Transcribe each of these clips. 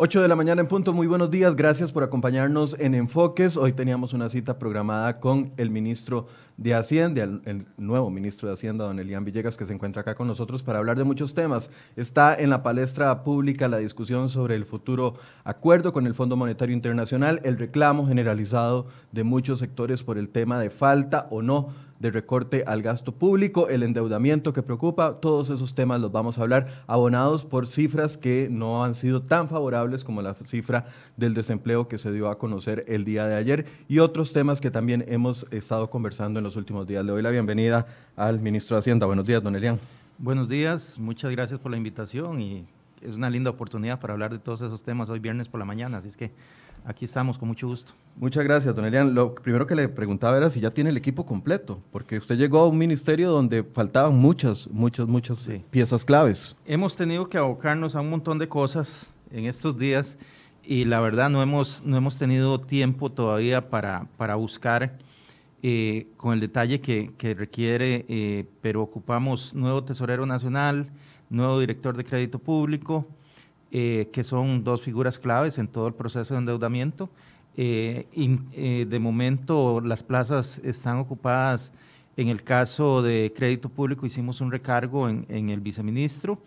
8 de la mañana en punto, muy buenos días, gracias por acompañarnos en Enfoques. Hoy teníamos una cita programada con el ministro de Hacienda, el, nuevo ministro de Hacienda, don Elian Villegas, que se encuentra acá con nosotros para hablar de muchos temas. Está en la palestra pública la discusión sobre el futuro acuerdo con el Fondo Monetario Internacional, el reclamo generalizado de muchos sectores por el tema de falta o no de recorte al gasto público, el endeudamiento que preocupa, todos esos temas los vamos a hablar abonados por cifras que no han sido tan favorables como la cifra del desempleo que se dio a conocer el día de ayer y otros temas que también hemos estado conversando en los últimos días. Le doy la bienvenida al ministro de Hacienda. Buenos días, don Elian. Buenos días, muchas gracias por la invitación y es una linda oportunidad para hablar de todos esos temas hoy viernes por la mañana, así es que Aquí estamos, con mucho gusto. Muchas gracias, don Elian. Lo primero que le preguntaba era si ya tiene el equipo completo, porque usted llegó a un ministerio donde faltaban muchas, muchas, muchas piezas claves. Hemos tenido que abocarnos a un montón de cosas en estos días y la verdad no hemos, no hemos tenido tiempo todavía para, para buscar eh, con el detalle que, que requiere, eh, pero ocupamos nuevo tesorero nacional, nuevo director de crédito público, eh, que son dos figuras claves en todo el proceso de endeudamiento. Eh, y, eh, de momento las plazas están ocupadas. En el caso de crédito público hicimos un recargo en, en el viceministro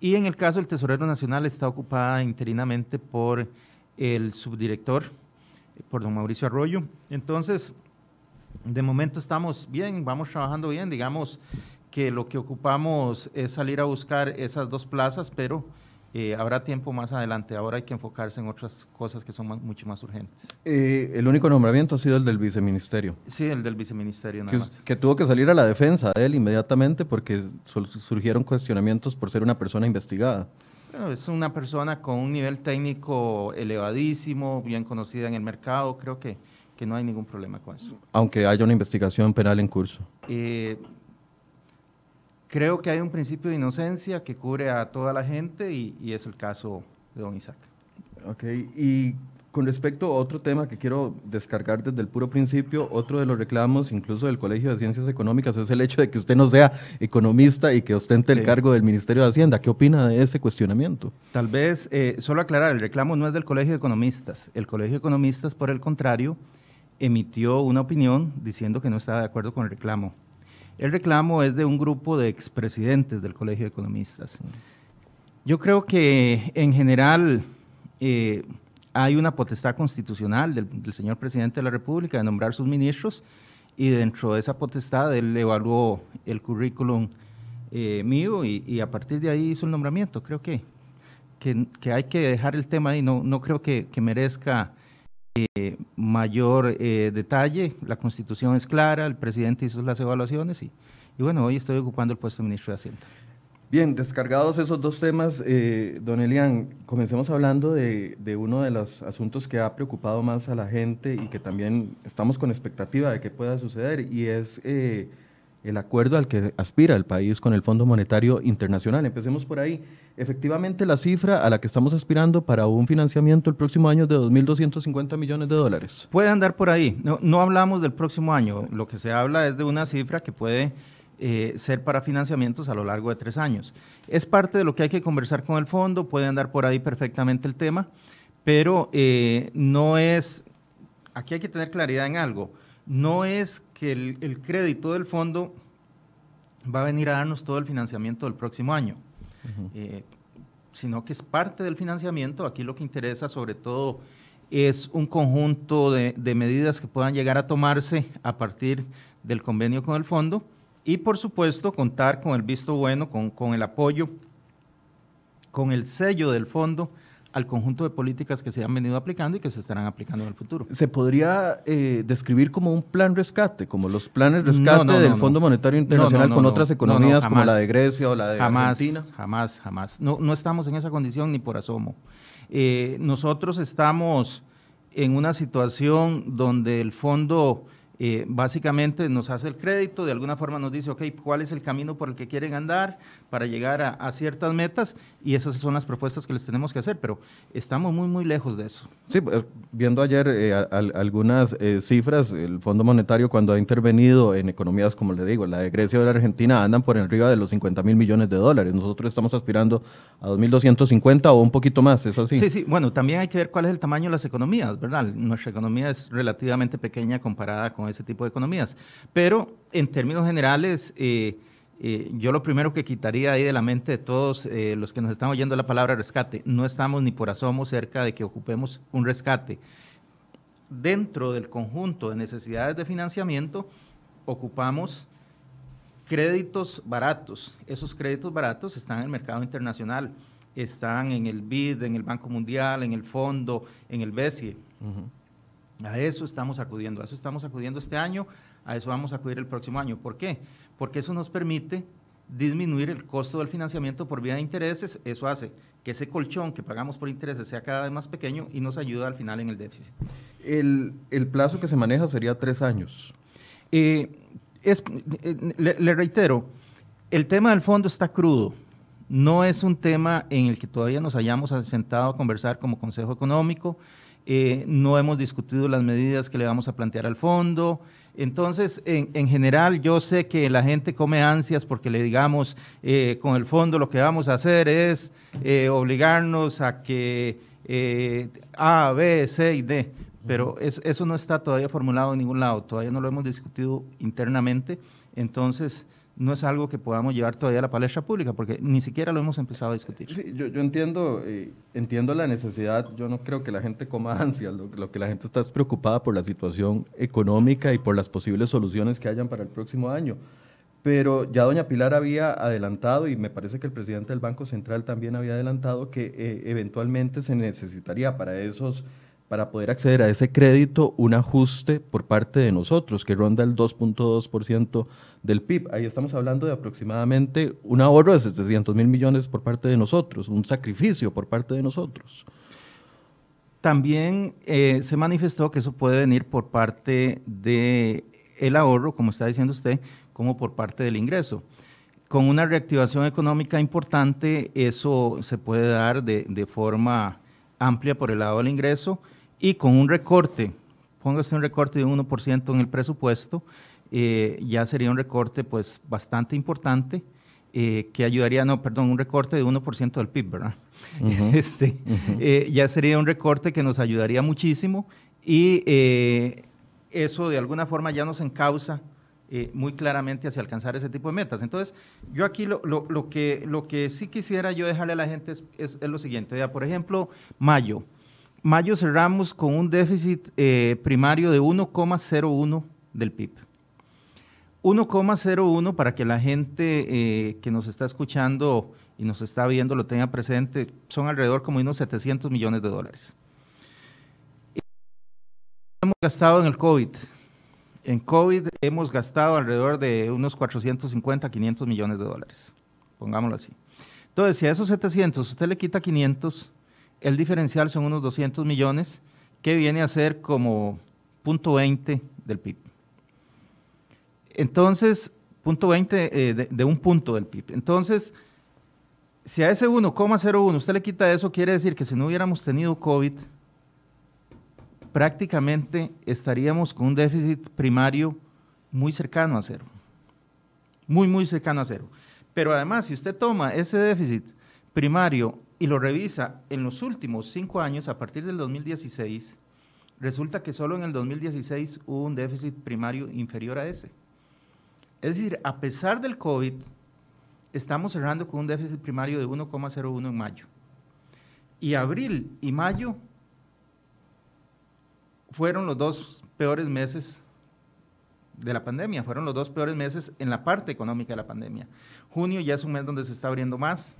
y en el caso del Tesorero Nacional está ocupada interinamente por el subdirector, por don Mauricio Arroyo. Entonces, de momento estamos bien, vamos trabajando bien, digamos que lo que ocupamos es salir a buscar esas dos plazas, pero eh, habrá tiempo más adelante. Ahora hay que enfocarse en otras cosas que son mucho más urgentes. Eh, el único nombramiento ha sido el del viceministerio. Sí, el del viceministerio nada que, más. Que tuvo que salir a la defensa de él inmediatamente porque surgieron cuestionamientos por ser una persona investigada. es una persona con un nivel técnico elevadísimo, bien conocida en el mercado. Creo que, que no hay ningún problema con eso. Aunque haya una investigación penal en curso. Eh, Creo que hay un principio de inocencia que cubre a toda la gente y, es el caso de don Isaac. Ok, y con respecto a otro tema que quiero descargar desde el puro principio, otro de los reclamos, incluso del Colegio de Ciencias Económicas, es el hecho de que usted no sea economista y que ostente el cargo del Ministerio de Hacienda. ¿Qué opina de ese cuestionamiento? Tal vez, eh, solo aclarar, el reclamo no es del Colegio de Economistas. El Colegio de Economistas, por el contrario, emitió una opinión diciendo que no estaba de acuerdo con el reclamo. El reclamo es de un grupo de expresidentes del Colegio de Economistas. Yo creo que en general eh, hay una potestad constitucional del, señor presidente de la República de nombrar sus ministros y dentro de esa potestad él evaluó el currículum eh, mío y, a partir de ahí hizo el nombramiento. Creo que, que, hay que dejar el tema ahí, no, no creo que, merezca eh, mayor eh, detalle. La constitución es clara, el presidente hizo las evaluaciones y, y, bueno, hoy estoy ocupando el puesto de ministro de Hacienda. Bien, descargados esos dos temas, eh, don Elian, comencemos hablando de, de, uno de los asuntos que ha preocupado más a la gente y que también estamos con expectativa de que pueda suceder y es el acuerdo al que aspira el país con el Fondo Monetario Internacional. Empecemos por ahí. Efectivamente, la cifra a la que estamos aspirando para un financiamiento el próximo año es de 2.250 millones de dólares. Puede andar por ahí. No, no, hablamos del próximo año. Lo que se habla es de una cifra que puede eh, ser para financiamientos a lo largo de tres años. Es parte de lo que hay que conversar con el fondo. Puede andar por ahí perfectamente el tema, pero eh, no es... Aquí hay que tener claridad en algo no es que el, crédito del fondo va a venir a darnos todo el financiamiento del próximo año, eh, sino que es parte del financiamiento. Aquí lo que interesa sobre todo es un conjunto de, medidas que puedan llegar a tomarse a partir del convenio con el fondo y por supuesto contar con el visto bueno, con el apoyo, con el sello del fondo al conjunto de políticas que se han venido aplicando y que se estarán aplicando en el futuro. ¿Se podría eh, describir como un plan rescate, como los planes rescate del Fondo Monetario Internacional con otras economías como la de Grecia o la de Argentina? Jamás, jamás. No, no estamos en esa condición ni por asomo. Eh, nosotros estamos en una situación donde el fondo eh, básicamente nos hace el crédito, de alguna forma nos dice, ok, ¿cuál es el camino por el que quieren andar para llegar a, ciertas metas? Y esas son las propuestas que les tenemos que hacer, pero estamos muy, muy lejos de eso. Sí, eh, viendo ayer eh, algunas cifras, el Fondo Monetario cuando ha intervenido en economías, como le digo, la de Grecia o la Argentina, andan por arriba de los 50 mil millones de dólares. Nosotros estamos aspirando a 2.250 o un poquito más, ¿es así? Sí, sí, bueno, también hay que ver cuál es el tamaño de las economías, ¿verdad? Nuestra economía es relativamente pequeña comparada con ese tipo de economías. Pero en términos generales, eh, eh, yo lo primero que quitaría ahí de la mente de todos eh, los que nos están oyendo la palabra rescate, no estamos ni por asomo cerca de que ocupemos un rescate. Dentro del conjunto de necesidades de financiamiento, ocupamos créditos baratos. Esos créditos baratos están en el mercado internacional, están en el BID, en el Banco Mundial, en el Fondo, en el BESIE. A eso estamos acudiendo, a eso estamos acudiendo este año, a eso vamos a acudir el próximo año. ¿Por qué? Porque eso nos permite disminuir el costo del financiamiento por vía de intereses, eso hace que ese colchón que pagamos por intereses sea cada vez más pequeño y nos ayuda al final en el déficit. El, plazo que se maneja sería tres años. Eh, es, eh, le, reitero, el tema del fondo está crudo. No es un tema en el que todavía nos hayamos sentado a conversar como Consejo Económico. Eh, no hemos discutido las medidas que le vamos a plantear al fondo. Entonces, en, general, yo sé que la gente come ansias porque le digamos, eh, con el fondo lo que vamos a hacer es eh, obligarnos a que A, B, C y D, pero eso no está todavía formulado en ningún lado, todavía no lo hemos discutido internamente. Entonces, no es algo que podamos llevar todavía a la palestra pública, porque ni siquiera lo hemos empezado a discutir. Sí, yo, entiendo, eh, entiendo la necesidad, yo no creo que la gente coma ansia, lo, que la gente está es preocupada por la situación económica y por las posibles soluciones que hayan para el próximo año. Pero ya doña Pilar había adelantado, y me parece que el presidente del Banco Central también había adelantado, que eh, eventualmente se necesitaría para esos para poder acceder a ese crédito un ajuste por parte de nosotros, que ronda el 2.2% del PIB. Ahí estamos hablando de aproximadamente un ahorro de 700 mil millones por parte de nosotros, un sacrificio por parte de nosotros. También eh, se manifestó que eso puede venir por parte del el ahorro, como está diciendo usted, como por parte del ingreso. Con una reactivación económica importante, eso se puede dar de, de forma amplia por el lado del ingreso y con un recorte, póngase un recorte de un 1% en el presupuesto, eh, ya sería un recorte pues bastante importante eh, que ayudaría, no, perdón, un recorte de 1% del PIB, ¿verdad? este, eh, ya sería un recorte que nos ayudaría muchísimo y eso de alguna forma ya nos encausa muy claramente hacia alcanzar ese tipo de metas. Entonces, yo aquí lo, lo, lo, que, lo que sí quisiera yo dejarle a la gente es, es, es lo siguiente. Ya, por ejemplo, mayo. Mayo cerramos con un déficit eh, primario de 1,01 del PIB. 1,01 para que la gente eh, que nos está escuchando y nos está viendo lo tenga presente, son alrededor como unos 700 millones de dólares. Hemos gastado en el COVID. En COVID hemos gastado alrededor de unos 450, 500 millones de dólares. Pongámoslo así. Entonces, si a esos 700 usted le quita 500, el diferencial son unos 200 millones, que viene a ser como punto 20 del PIB. Entonces, punto 20 eh, de, un punto del PIB. Entonces, si a ese 1,01 usted le quita eso, quiere decir que si no hubiéramos tenido COVID, prácticamente estaríamos con un déficit primario muy cercano a cero. Muy, muy cercano a cero. Pero además, si usted toma ese déficit primario y lo revisa en los últimos cinco años, a partir del 2016, resulta que solo en el 2016 hubo un déficit primario inferior a ese. Es decir, a pesar del COVID, estamos cerrando con un déficit primario de 1,01 en mayo. Y abril y mayo fueron los dos peores meses de la pandemia, fueron los dos peores meses en la parte económica de la pandemia. Junio ya es un mes donde se está abriendo más,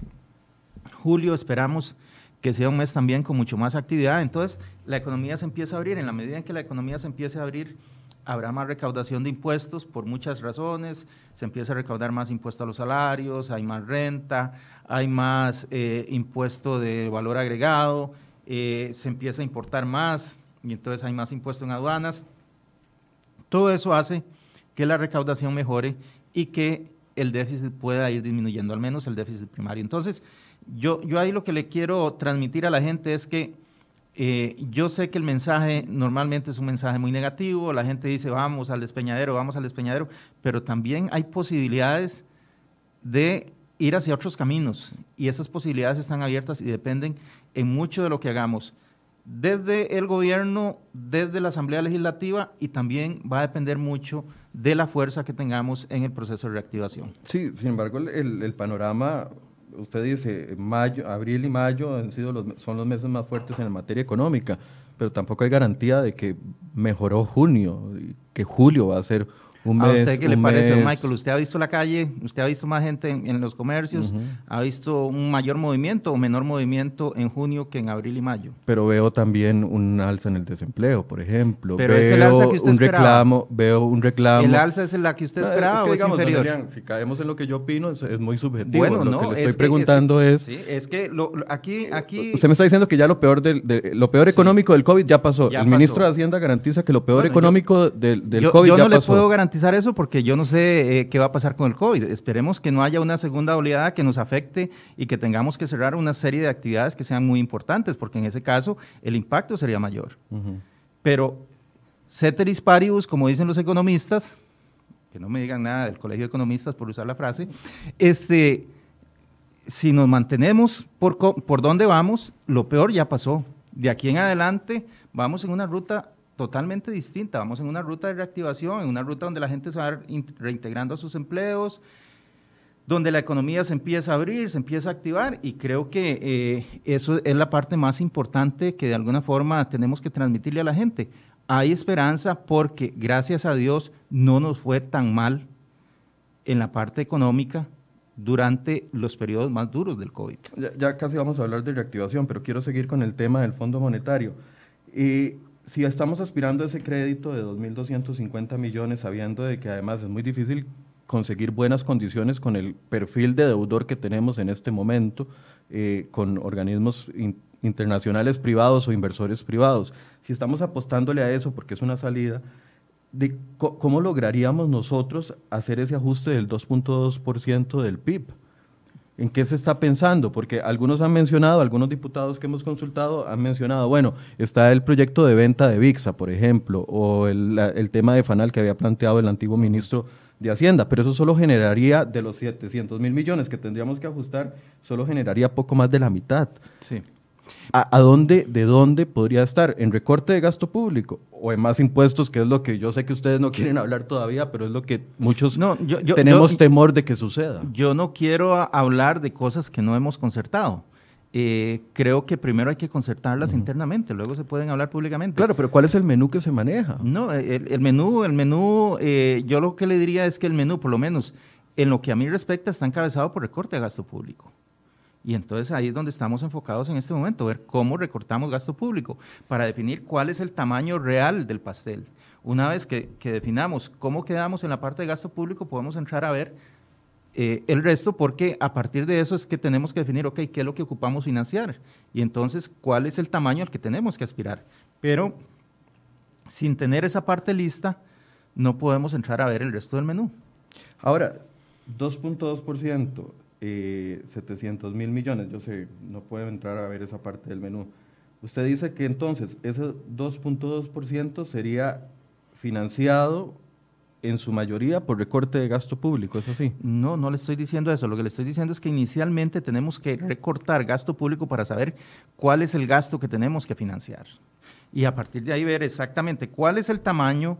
Julio esperamos que sea un mes también con mucho más actividad. Entonces, la economía se empieza a abrir. En la medida en que la economía se empiece a abrir, habrá más recaudación de impuestos por muchas razones. Se empieza a recaudar más impuestos a los salarios, hay más renta, hay más eh, impuesto de valor agregado, eh, se empieza a importar más y entonces hay más impuesto en aduanas. Todo eso hace que la recaudación mejore y que el déficit pueda ir disminuyendo, al menos el déficit primario. Entonces, yo, yo ahí lo que le quiero transmitir a la gente es que eh, yo sé que el mensaje normalmente es un mensaje muy negativo, la gente dice vamos al despeñadero, vamos al despeñadero, pero también hay posibilidades de ir hacia otros caminos y esas posibilidades están abiertas y dependen en mucho de lo que hagamos desde el gobierno, desde la Asamblea Legislativa y también va a depender mucho de la fuerza que tengamos en el proceso de reactivación. Sí, sin embargo, el, el panorama usted dice, mayo, abril y mayo han sido los, son los meses más fuertes en materia económica, pero tampoco hay garantía de que mejoró junio, que julio va a ser un ¿A usted qué le parece, Michael? ¿Usted ha visto la calle? ¿Usted ha visto más gente en, los comercios? ¿Ha visto un mayor movimiento o menor movimiento en junio que en abril y mayo? Pero veo también un alza en el desempleo, por ejemplo. Pero veo es el alza que usted un reclamo, veo un reclamo. ¿El alza es la que usted esperaba o es inferior? si caemos en lo que yo opino, es, muy subjetivo. Bueno, lo que le estoy preguntando es... sí, es que aquí, aquí... Usted me está diciendo que ya lo peor, del, lo peor económico del COVID ya pasó. el ministro de Hacienda garantiza que lo peor económico del, del COVID ya pasó. Yo no le puedo garantizar eso porque yo no sé eh, qué va a pasar con el COVID. Esperemos que no haya una segunda oleada que nos afecte y que tengamos que cerrar una serie de actividades que sean muy importantes, porque en ese caso el impacto sería mayor. Pero ceteris paribus, como dicen los economistas, que no me digan nada del Colegio de Economistas por usar la frase, este, si nos mantenemos por, por donde vamos, lo peor ya pasó. De aquí en adelante vamos en una ruta totalmente distinta. Vamos en una ruta de reactivación, en una ruta donde la gente se va reintegrando a sus empleos, donde la economía se empieza a abrir, se empieza a activar y creo que eh, eso es la parte más importante que de alguna forma tenemos que transmitirle a la gente. Hay esperanza porque gracias a Dios no nos fue tan mal en la parte económica durante los periodos más duros del COVID. Ya, ya casi vamos a hablar de reactivación, pero quiero seguir con el tema del Fondo Monetario. Y si estamos aspirando a ese crédito de 2.250 millones, sabiendo de que además es muy difícil conseguir buenas condiciones con el perfil de deudor que tenemos en este momento, eh, con organismos internacionales privados o inversores privados. Si estamos apostándole a eso porque es una salida, de ¿cómo lograríamos nosotros hacer ese ajuste del 2.2% del PIB? ¿En qué se está pensando? Porque algunos han mencionado, algunos diputados que hemos consultado han mencionado, bueno, está el proyecto de venta de VIXA, por ejemplo, o el, tema de FANAL que había planteado el antiguo ministro de Hacienda, pero eso solo generaría de los 700 mil millones que tendríamos que ajustar, solo generaría poco más de la mitad. Sí. ¿A, dónde, de dónde podría estar? ¿En recorte de gasto público o en más impuestos, que es lo que yo sé que ustedes no quieren hablar todavía, pero es lo que muchos no, tenemos temor de que suceda? Yo no quiero hablar de cosas que no hemos concertado. Eh, creo que primero hay que concertarlas internamente, luego se pueden hablar públicamente. Claro, pero ¿cuál es el menú que se maneja? No, el, menú, el menú, eh, yo lo que le diría es que el menú, por lo menos en lo que a mí respecta, está encabezado por recorte de gasto público. Y entonces ahí es donde estamos enfocados en este momento, ver cómo recortamos gasto público para definir cuál es el tamaño real del pastel. Una vez que, definamos cómo quedamos en la parte de gasto público, podemos entrar a ver eh, el resto, porque a partir de eso es que tenemos que definir, ok, qué es lo que ocupamos financiar y entonces cuál es el tamaño al que tenemos que aspirar. Pero sin tener esa parte lista, no podemos entrar a ver el resto del menú. Ahora, 2.2%, eh, 700 mil millones, yo sé, no puedo entrar a ver esa parte del menú. Usted dice que entonces ese 2.2% sería financiado en su mayoría por recorte de gasto público, ¿es así? No, no le estoy diciendo eso. Lo que le estoy diciendo es que inicialmente tenemos que recortar gasto público para saber cuál es el gasto que tenemos que financiar. Y a partir de ahí ver exactamente cuál es el tamaño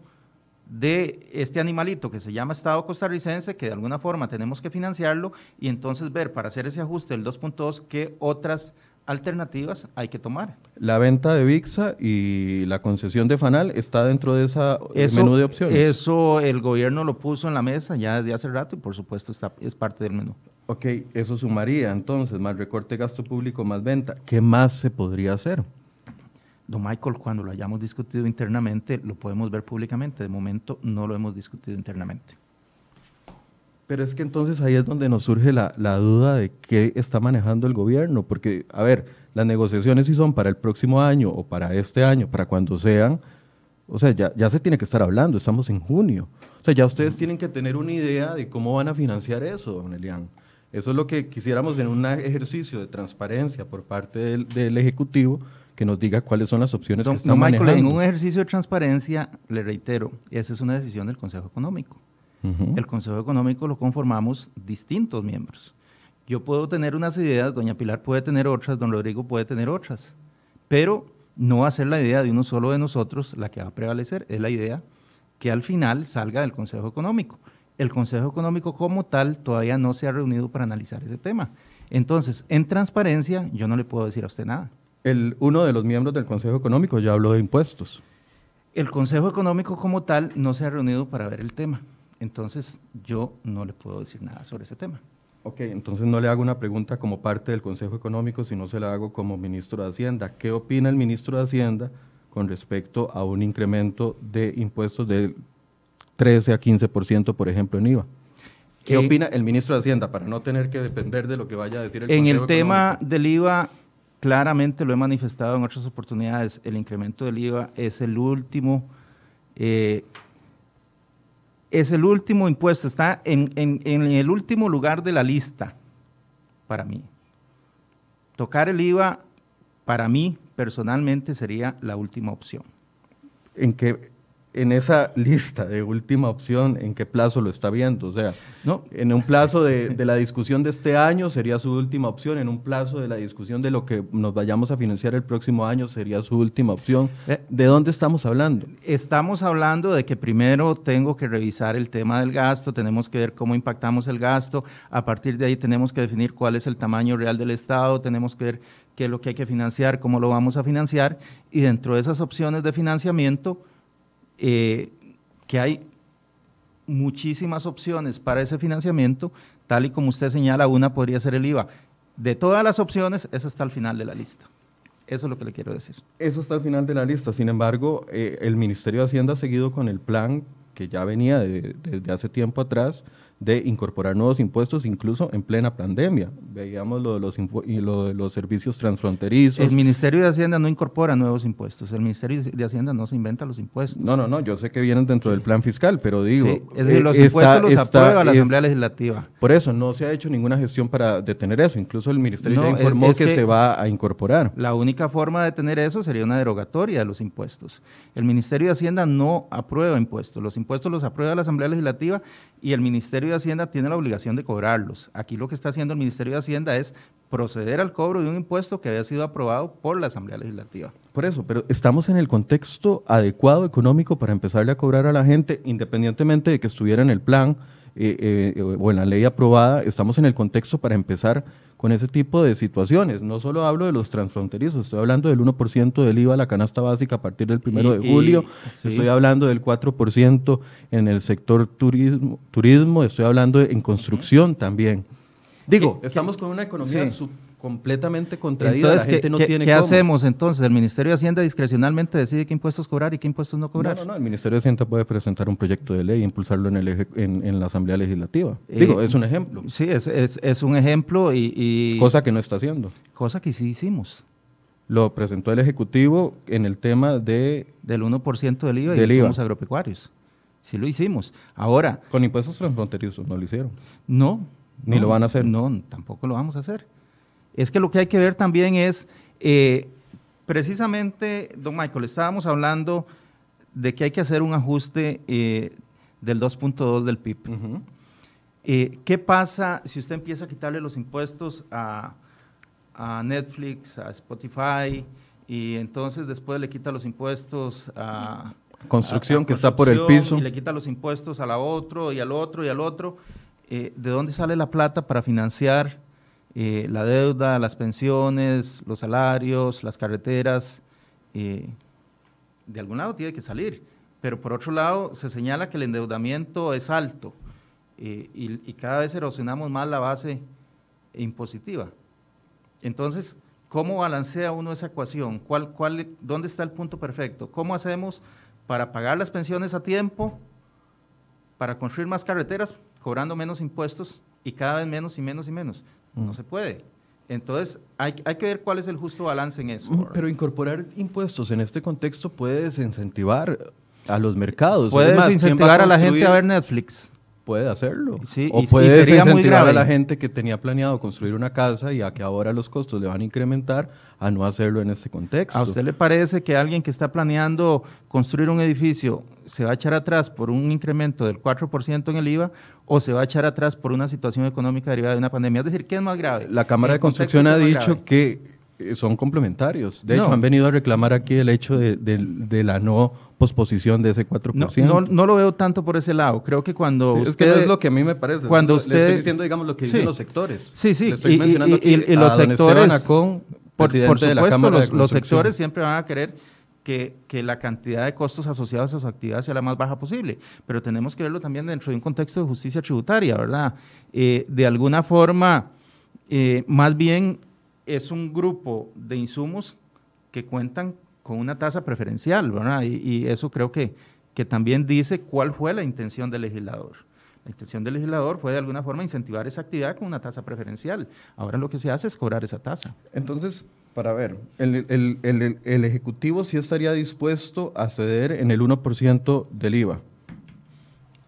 de este animalito que se llama Estado costarricense, que de alguna forma tenemos que financiarlo y entonces ver para hacer ese ajuste del 2.2 qué otras alternativas hay que tomar. La venta de VIXA y la concesión de FANAL está dentro de ese menú de opciones. Eso el gobierno lo puso en la mesa ya desde hace rato y por supuesto está, es parte del menú. Ok, eso sumaría entonces más recorte de gasto público, más venta. ¿Qué más se podría hacer? Don Michael, cuando lo hayamos discutido internamente, lo podemos ver públicamente. De momento no lo hemos discutido internamente. Pero es que entonces ahí es donde nos surge la, duda de qué está manejando el gobierno, porque, a ver, las negociaciones si son para el próximo año o para este año, para cuando sean, O sea, ya, ya se tiene que estar hablando, estamos en junio. O sea, ya ustedes tienen que tener una idea de cómo van a financiar eso, don Elian. Eso es lo que quisiéramos en un ejercicio de transparencia por parte del, Ejecutivo, que nos diga cuáles son las opciones que están manejando. en un ejercicio de transparencia, le reitero, esa es una decisión del Consejo Económico. El Consejo Económico lo conformamos distintos miembros. Yo puedo tener unas ideas, doña Pilar puede tener otras, don Rodrigo puede tener otras, pero no va a ser la idea de uno solo de nosotros la que va a prevalecer, es la idea que al final salga del Consejo Económico. El Consejo Económico como tal todavía no se ha reunido para analizar ese tema. Entonces, en transparencia, yo no le puedo decir a usted nada. El, uno de los miembros del Consejo Económico ya habló de impuestos. El Consejo Económico como tal no se ha reunido para ver el tema. Entonces, yo no le puedo decir nada sobre ese tema. Ok, entonces no le hago una pregunta como parte del Consejo Económico, sino se la hago como ministro de Hacienda. ¿Qué opina el ministro de Hacienda con respecto a un incremento de impuestos del 13 a 15%, por ejemplo, en IVA? ¿Qué eh, opina el ministro de Hacienda para no tener que depender de lo que vaya a decir el En el tema del IVA, claramente lo he manifestado en otras oportunidades, el incremento del IVA es el último eh, es el último impuesto, está en, el último lugar de la lista para mí. Tocar el IVA, para mí personalmente, sería la última opción. ¿En qué, en esa lista de última opción, ¿en qué plazo lo está viendo? O sea, no. en un plazo de, la discusión de este año sería su última opción, en un plazo de la discusión de lo que nos vayamos a financiar el próximo año sería su última opción. Eh, ¿De dónde estamos hablando? Estamos hablando de que primero tengo que revisar el tema del gasto, tenemos que ver cómo impactamos el gasto, a partir de ahí tenemos que definir cuál es el tamaño real del Estado, tenemos que ver qué es lo que hay que financiar, cómo lo vamos a financiar, y dentro de esas opciones de financiamiento, eh, que hay muchísimas opciones para ese financiamiento, tal y como usted señala, una podría ser el IVA. De todas las opciones, esa está al final de la lista. Eso es lo que le quiero decir. Eso está al final de la lista. Sin embargo, eh, el Ministerio de Hacienda ha seguido con el plan que ya venía desde hace tiempo atrás de incorporar nuevos impuestos incluso en plena pandemia. Veíamos lo de los, y lo de los servicios transfronterizos. El Ministerio de Hacienda no incorpora nuevos impuestos, el Ministerio de Hacienda no se inventa los impuestos. No, no, no, yo sé que vienen dentro del plan fiscal, pero digo... es decir, los impuestos los aprueba la Asamblea Legislativa. Por eso, no se ha hecho ninguna gestión para detener eso, incluso el Ministerio ya informó que, se va a incorporar. La única forma de detener eso sería una derogatoria de los impuestos. El Ministerio de Hacienda no aprueba impuestos, los impuestos los aprueba la Asamblea Legislativa y el Ministerio Hacienda tiene la obligación de cobrarlos. Aquí lo que está haciendo el Ministerio de Hacienda es proceder al cobro de un impuesto que había sido aprobado por la Asamblea Legislativa. Por eso, pero estamos en el contexto adecuado económico para empezarle a cobrar a la gente, independientemente de que estuviera en el plan eh, eh, o en la ley aprobada, estamos en el contexto para empezar con ese tipo de situaciones. No solo hablo de los transfronterizos, estoy hablando del 1% del IVA a la canasta básica a partir del 1 de julio, estoy hablando del 4% en el sector turismo, turismo estoy hablando en construcción también. Digo, estamos con una economía completamente contraída, la gente no ¿qué, tiene ¿qué hacemos entonces? ¿El Ministerio de Hacienda discrecionalmente decide qué impuestos cobrar y qué impuestos no cobrar? No, no, no, el Ministerio de Hacienda puede presentar un proyecto de ley e impulsarlo en, el en, la Asamblea Legislativa. Eh, Digo, es un ejemplo. Sí, es, es, es un ejemplo y, Cosa que no está haciendo. Cosa que sí hicimos. Lo presentó el Ejecutivo en el tema de... Del 1% del IVA y somos agropecuarios. Sí lo hicimos. Ahora... Con impuestos transfronterizos no lo hicieron. No. Ni lo van a hacer. No, tampoco lo vamos a hacer. Es que lo que hay que ver también es, eh, precisamente, don Michael, estábamos hablando de que hay que hacer un ajuste eh, del 2.2 del PIB. Eh, ¿Qué pasa si usted empieza a quitarle los impuestos a, Netflix, a Spotify, y entonces después le quita los impuestos a construcción que está por el piso. Y le quita los impuestos a la otro y al otro y al otro. ¿De dónde sale la plata para financiar eh, la deuda, las pensiones, los salarios, las carreteras, eh, de algún lado tiene que salir. Pero por otro lado, se señala que el endeudamiento es alto eh, y, cada vez erosionamos más la base impositiva. Entonces, ¿cómo balancea uno esa ecuación? ¿Cuál, cuál, ¿Dónde está el punto perfecto? ¿Cómo hacemos para pagar las pensiones a tiempo, para construir más carreteras, cobrando menos impuestos y cada vez menos y menos y menos? No se puede. Entonces, hay, hay, que ver cuál es el justo balance en eso. Pero incorporar impuestos en este contexto puede desincentivar a los mercados. Puedes Además, ¿quién va incentivar a, la gente a ver Netflix. Puede hacerlo. Sí, o y- y puedes sería muy incentivar a la gente que tenía planeado construir una casa y a que ahora los costos le van a incrementar a no hacerlo en este contexto. ¿A usted le parece que alguien que está planeando construir un edificio se va a echar atrás por un incremento del 4% en el IVA o se va a echar atrás por una situación económica derivada de una pandemia? Es decir, ¿qué es más grave? La Cámara ¿En de Construcción ha dicho grave? que son complementarios. De No. hecho, han venido a reclamar aquí el hecho de, de- de la no posposición de ese 4%. No, no, no lo veo tanto por ese lado. Creo que cuando Sí, usted... es que no es lo que a mí me parece. cuando Le usted- estoy diciendo, digamos, lo que dicen los sectores. Sí, sí, Le estoy y- mencionando y- aquí y- y a los don sectores- Acón, Por, de la supuesto, de los, sectores siempre van a querer que, que la cantidad de costos asociados a su actividad sea la más baja posible, pero tenemos que verlo también dentro de un contexto de justicia tributaria, ¿verdad? Eh, de alguna forma, eh, más bien es un grupo de insumos que cuentan con una tasa preferencial, ¿verdad? Y, y eso creo que, que también dice cuál fue la intención del legislador. La intención del legislador fue de alguna forma incentivar esa actividad con una tasa preferencial. Ahora lo que se hace es cobrar esa tasa. Entonces, para ver, el, el- el- el Ejecutivo sí estaría dispuesto a ceder en el 1% del IVA,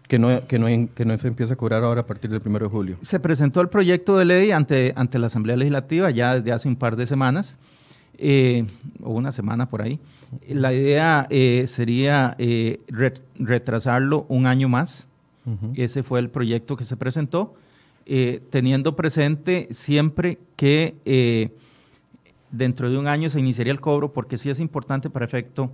que no, que, no, que no se empieza a cobrar ahora a partir del 1 de julio. Se presentó el proyecto de ley ante, ante la Asamblea Legislativa ya desde hace un par de semanas, eh, o una semana por ahí. La idea eh, sería eh, re- retrasarlo un año más. Ese fue el proyecto que se presentó, teniendo presente siempre que dentro de un año se iniciaría el cobro, porque sí es importante para efecto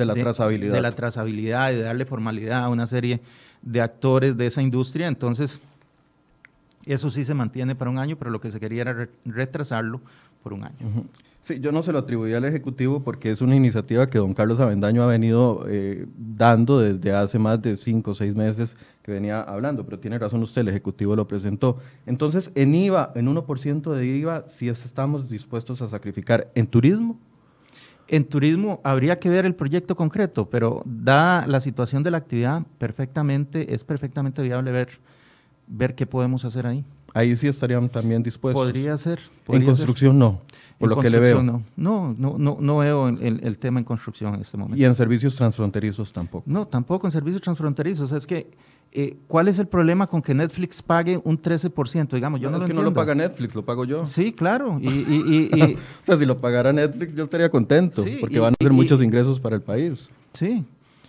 De la trazabilidad. de la trazabilidad y de darle formalidad a una serie de actores de esa industria. Entonces, eso sí se mantiene para un año, pero lo que se quería era re- retrasarlo por un año. Sí, yo no se lo atribuí al Ejecutivo porque es una iniciativa que don Carlos Avendaño ha venido eh, dando desde hace más de cinco o seis meses que venía hablando, pero tiene razón usted, el Ejecutivo lo presentó. Entonces, en IVA, en 1% de IVA, sí estamos dispuestos a sacrificar. ¿En turismo? En turismo habría que ver el proyecto concreto, pero dada la situación de la actividad, perfectamente, es perfectamente viable ver, ver qué podemos hacer ahí. Ahí sí estarían también dispuestos. Podría ser. En ser. construcción no, por En lo que le veo. No, no, no, no, no veo el- el tema en construcción en este momento. Y en servicios transfronterizos tampoco. No, tampoco en servicios transfronterizos. Es que, eh, ¿cuál es el problema con que Netflix pague un 13%? Digamos, yo no, es lo que no lo paga Netflix, lo pago yo. Sí, claro. Y, y- y- y- O sea, si lo pagara Netflix, yo estaría contento, Sí, porque van a ser muchos ingresos para el país. sí.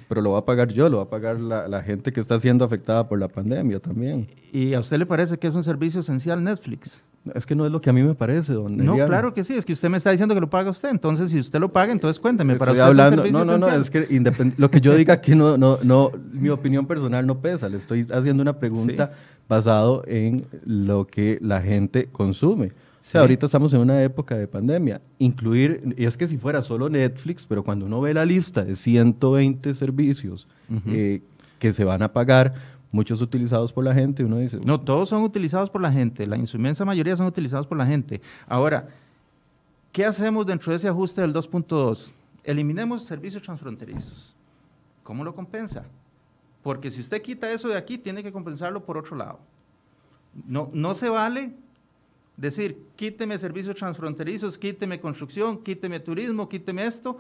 Pero lo va a pagar yo, lo va a pagar la, la gente que está siendo afectada por la pandemia también. ¿Y a usted le parece que es un servicio esencial Netflix? Es que no es lo que a mí me parece, don No, claro que sí. Es que usted me está diciendo que lo paga usted. Entonces, si usted lo paga, entonces cuénteme. Para Estoy usted hablando, es un no, no, no, es que independ- lo que yo diga aquí no, no, no, mi opinión personal no pesa. Le estoy haciendo una pregunta basado en lo que la gente consume. O sea, Sí. ahorita estamos en una época de pandemia. Incluir, y es que si fuera solo Netflix, pero cuando uno ve la lista de 120 servicios eh, que se van a pagar, muchos utilizados por la gente, uno dice, No, todos son utilizados por la gente. La inmensa mayoría son utilizados por la gente. Ahora, ¿qué hacemos dentro de ese ajuste del 2.2? Eliminemos servicios transfronterizos. ¿Cómo lo compensa? Porque si usted quita eso de aquí, tiene que compensarlo por otro lado. No, no se vale decir, quíteme servicios transfronterizos, quíteme construcción, quíteme turismo, quíteme esto,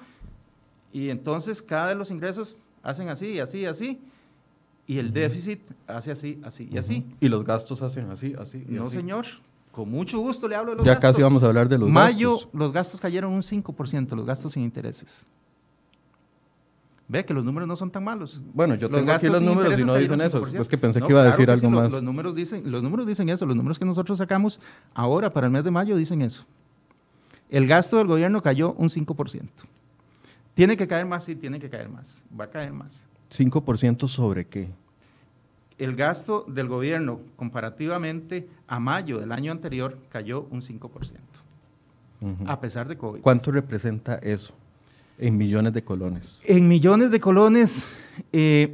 y entonces cada de los ingresos hacen así, así, así, y el déficit hace así, así y así. y los gastos hacen así, así. y No, así. señor. Con mucho gusto le hablo de los Ya gastos. casi vamos a hablar de los Mayo, gastos. los gastos cayeron un 5%, los gastos sin intereses. Ve que los números no son tan malos. Bueno, yo tengo aquí gastos los sin números y intereses no cayeron dicen eso. 5%. Pues que pensé No, que iba a claro decir que algo sí, lo- más. Los números, dicen, los números dicen eso, los números que nosotros sacamos ahora para el mes de mayo dicen eso. El gasto del gobierno cayó un 5%. ¿Tiene que caer más? Sí, tiene que caer más. Va a caer más. ¿5% sobre qué? El gasto del gobierno comparativamente a mayo del año anterior cayó un 5%, Ujú. a pesar de COVID. ¿Cuánto representa eso en millones de colones? En millones de colones, eh,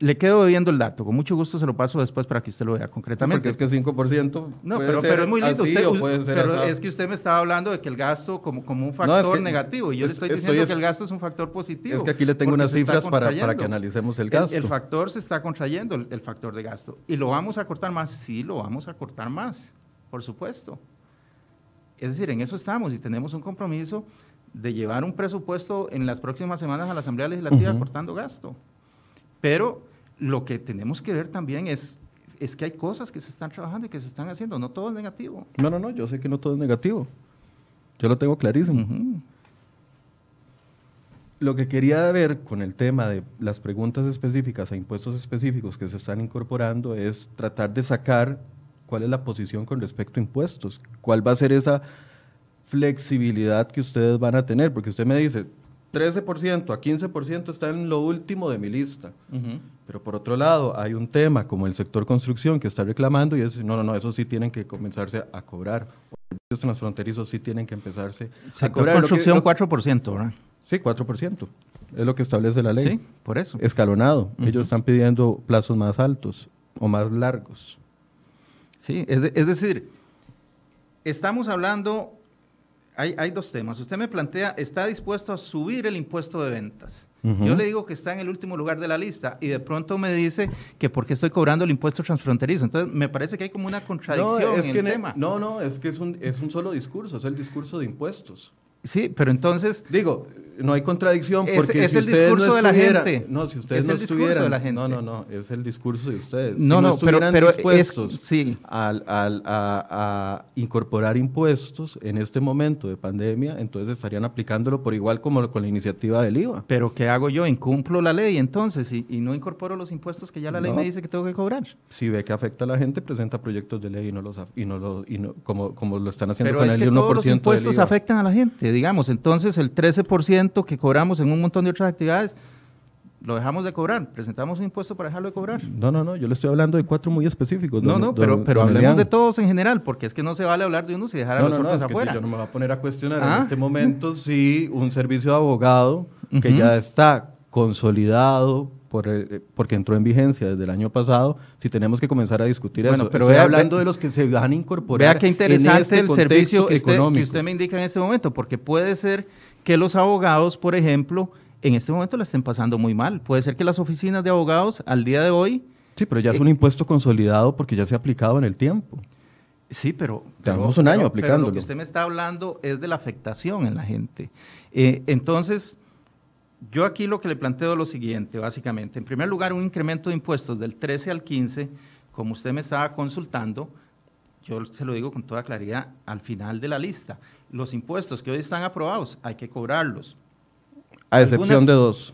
le quedo viendo el dato. Con mucho gusto se lo paso después para que usted lo vea concretamente. Porque es que 5% no, puede pero, ser pero es muy lindo. así Usted, o puede ser pero asado. es que usted me estaba hablando de que el gasto como, como un No, factor es que- negativo y yo le es- estoy estoy diciendo que el gasto es un factor positivo. Es que aquí le tengo unas cifras para, para que analicemos el gasto. El, factor se está contrayendo, el, el factor de gasto. ¿Y lo vamos a cortar más? Sí, lo vamos a cortar más, por supuesto. Es decir, en eso estamos y tenemos un compromiso de llevar un presupuesto en las próximas semanas a la Asamblea Legislativa cortando gasto. Pero lo que tenemos que ver también es, es que hay cosas que se están trabajando y que se están haciendo, no todo es negativo. No, no, no, yo sé que no todo es negativo. Yo lo tengo clarísimo. Lo que quería ver con el tema de las preguntas específicas a impuestos específicos que se están incorporando es tratar de sacar cuál es la posición con respecto a impuestos, cuál va a ser esa flexibilidad que ustedes van a tener, porque usted me dice, 13% a 15% está en lo último de mi lista. Pero por otro lado, hay un tema como el sector construcción que está reclamando y es, no, no, no, eso sí tienen que comenzarse a cobrar. Los transfronterizos sí tienen que empezarse a cobrar. construcción 4%, ¿verdad? Sí, 4%. Es lo que establece la ley. Sí, por eso. Escalonado. Ellos están pidiendo plazos más altos o más largos. Sí, es decir, estamos hablando hay, dos temas. Usted me plantea, está dispuesto a subir el impuesto de ventas. Yo le digo que está en el último lugar de la lista y de pronto me dice que porque estoy cobrando el impuesto transfronterizo. Entonces, me parece que hay como una contradicción en el tema. No, no, es que es un, es un solo discurso, es el discurso de impuestos. Sí, pero entonces... Digo, no hay contradicción porque es, si el discurso de la gente. No, si ustedes es no el discurso de la gente. No, no, no, es el discurso de ustedes. No, no, pero, pero dispuestos sí. al, al, a, incorporar impuestos en este momento de pandemia, entonces estarían aplicándolo por igual como con la iniciativa del IVA. Pero ¿qué hago yo? Incumplo la ley entonces y, y no incorporo los impuestos que ya la ley me dice que tengo que cobrar. Si ve que afecta a la gente, presenta proyectos de ley y no los y no lo y no, como, como lo están haciendo con el 1% todos los impuestos afectan a la gente, digamos, entonces el 13% que cobramos en un montón de otras actividades, lo dejamos de cobrar, presentamos un impuesto para dejarlo de cobrar. No, no, no, yo le estoy hablando de cuatro muy específicos. No, no, pero, pero hablemos de todos en general, porque es que no se vale hablar de unos y dejar a los otros afuera. yo no me voy a poner a cuestionar en ah. este momento si un servicio de abogado que ya está consolidado por, eh, porque entró en vigencia desde el año pasado, si tenemos que comenzar a discutir eso. Pero Estoy hablando de los que se van a incorporar. Vea qué interesante este el servicio que usted, que usted me indica en este momento, porque puede ser que los abogados, por ejemplo, en este momento la estén pasando muy mal. Puede ser que las oficinas de abogados al día de hoy... Sí, pero ya es un eh, impuesto consolidado porque ya se ha aplicado en el tiempo. Sí, pero... Tenemos un año aplicándolo. lo que usted me está hablando es de la afectación en la gente. Eh, entonces, yo aquí lo que le planteo es lo siguiente, básicamente. En primer lugar, un incremento de impuestos del 13 al 15, como usted me estaba consultando, yo se lo digo con toda claridad, al final de la lista. Los impuestos que hoy están aprobados, hay que cobrarlos. A excepción de dos.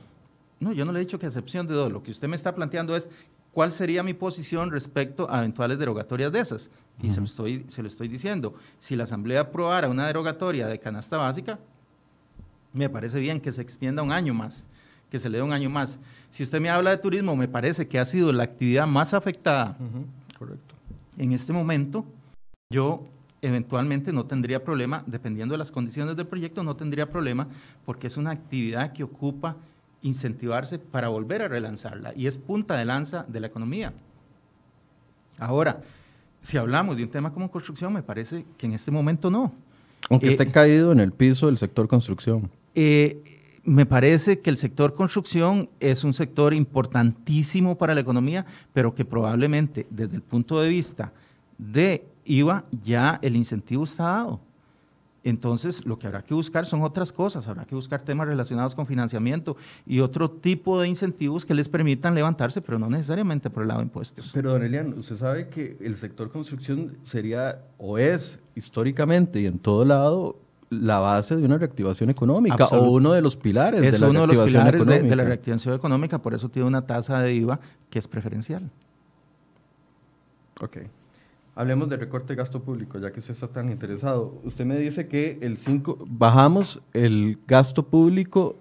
No, yo no le he dicho que a excepción de dos. Lo que usted me está planteando es cuál sería mi posición respecto a eventuales derogatorias de esas. Y se, lo estoy, se lo estoy diciendo. Si la Asamblea aprobara una derogatoria de canasta básica, me parece bien que se extienda un año más, que se le dé un año más. Si usted me habla de turismo, me parece que ha sido la actividad más afectada. Correcto. En este momento, yo eventualmente no tendría problema, dependiendo de las condiciones del proyecto, no tendría problema porque es una actividad que ocupa incentivarse para volver a relanzarla y es punta de lanza de la economía. Ahora, si hablamos de un tema como construcción, me parece que en este momento no. Aunque esté eh, caído en el piso del sector construcción. Eh, me parece que el sector construcción es un sector importantísimo para la economía, pero que probablemente desde el punto de vista de IVA ya el incentivo está dado. Entonces, lo que habrá que buscar son otras cosas, habrá que buscar temas relacionados con financiamiento y otro tipo de incentivos que les permitan levantarse, pero no necesariamente por el lado de impuestos. Pero, don Elian, usted sabe que el sector construcción sería o es históricamente y en todo lado la base de una reactivación económica o uno de los pilares de la uno de los pilares de, la reactivación económica, por eso tiene una tasa de IVA que es preferencial. Ok. Hablemos de recorte de gasto público, ya que usted está tan interesado. Usted me dice que el 5, bajamos el gasto público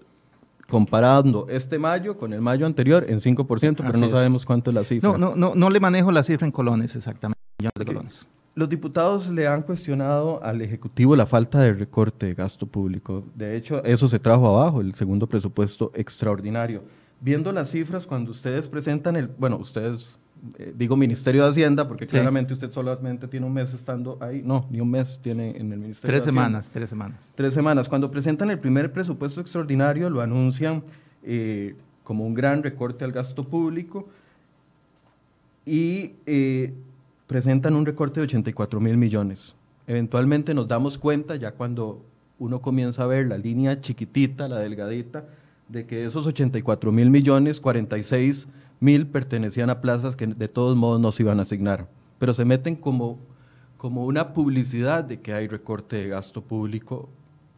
comparando este mayo con el mayo anterior en 5%, pero no sabemos cuánto es la cifra. No, no, no, no le manejo la cifra en colones exactamente, de colones. Los diputados le han cuestionado al Ejecutivo la falta de recorte de gasto público. De hecho, eso se trajo abajo, el segundo presupuesto extraordinario. Viendo las cifras, cuando ustedes presentan el, bueno, ustedes eh, digo Ministerio de Hacienda, porque claramente usted solamente tiene un mes estando ahí, no, ni un mes tiene en el Ministerio tres semanas, Tres semanas, Tres semanas. Cuando presentan el primer presupuesto extraordinario, lo anuncian eh, como un gran recorte al gasto público y eh, presentan un recorte de 84 mil millones. Eventualmente nos damos cuenta, ya cuando uno comienza a ver la línea chiquitita, la delgadita, de que esos 84 mil millones, 46 mil pertenecían a plazas que de todos modos no se iban a asignar. Pero se meten como, como una publicidad de que hay recorte de gasto público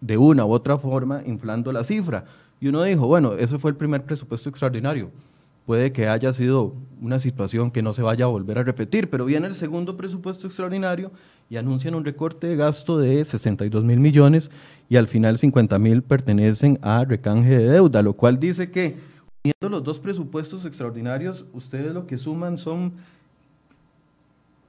de una u otra forma, inflando la cifra. Y uno dijo, bueno, ese fue el primer presupuesto extraordinario. Puede que haya sido una situación que no se vaya a volver a repetir, pero viene el segundo presupuesto extraordinario y anuncian un recorte de gasto de 62 mil millones y al final 50 mil pertenecen a recanje de deuda, lo cual dice que uniendo los dos presupuestos extraordinarios, ustedes lo que suman son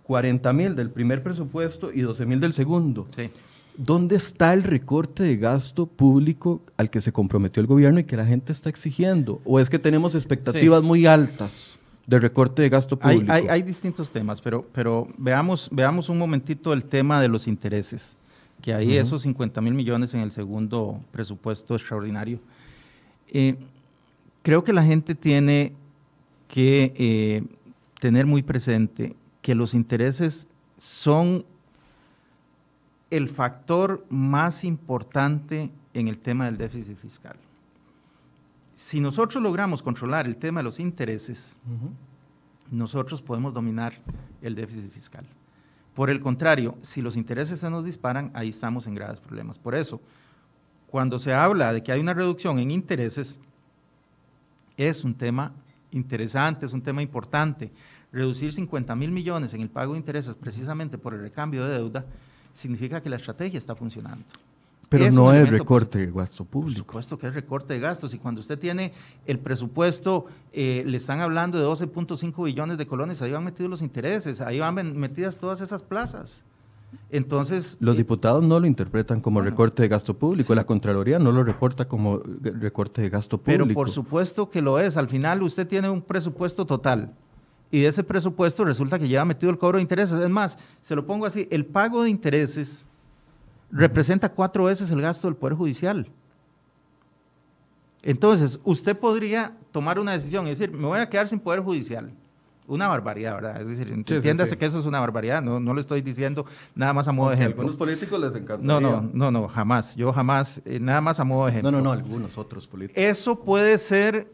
40 mil del primer presupuesto y 12 mil del segundo. Sí. ¿Dónde está el recorte de gasto público al que se comprometió el gobierno y que la gente está exigiendo? ¿O es que tenemos expectativas muy altas de recorte de gasto público? Hay, distintos temas, pero, pero veamos, veamos un momentito el tema de los intereses, que hay esos 50 mil millones en el segundo presupuesto extraordinario. Eh, creo que la gente tiene que eh, tener muy presente que los intereses son el factor más importante en el tema del déficit fiscal. Si nosotros logramos controlar el tema de los intereses, nosotros podemos dominar el déficit fiscal. Por el contrario, si los intereses se nos disparan, ahí estamos en graves problemas. Por eso, cuando se habla de que hay una reducción en intereses, es un tema interesante, es un tema importante. Reducir 50 mil millones en el pago de intereses precisamente por el recambio de deuda significa que la estrategia está funcionando. Pero no es recorte de gasto público. Por supuesto que es recorte de gastos. Y cuando usted tiene el presupuesto, eh, le están hablando de 12.5 billones de colones, ahí van metidos los intereses, ahí van metidas todas esas plazas. Entonces. Los eh, diputados no lo interpretan como recorte de gasto público, la Contraloría no lo reporta como recorte de gasto público. Pero por supuesto que lo es. Al final usted tiene un presupuesto total y de ese presupuesto resulta que lleva metido el cobro de intereses. Es más, se lo pongo así, el pago de intereses representa cuatro veces el gasto del Poder Judicial. Entonces, usted podría tomar una decisión y decir, me voy a quedar sin Poder Judicial. Una barbaridad, ¿verdad? Es decir, entiéndase que eso es una barbaridad, no, no lo estoy diciendo nada más a modo de ejemplo. A algunos políticos les encanta. No, no, no, no, jamás. Yo jamás, eh, nada más a modo de ejemplo. No, no, no, algunos otros políticos. Eso puede ser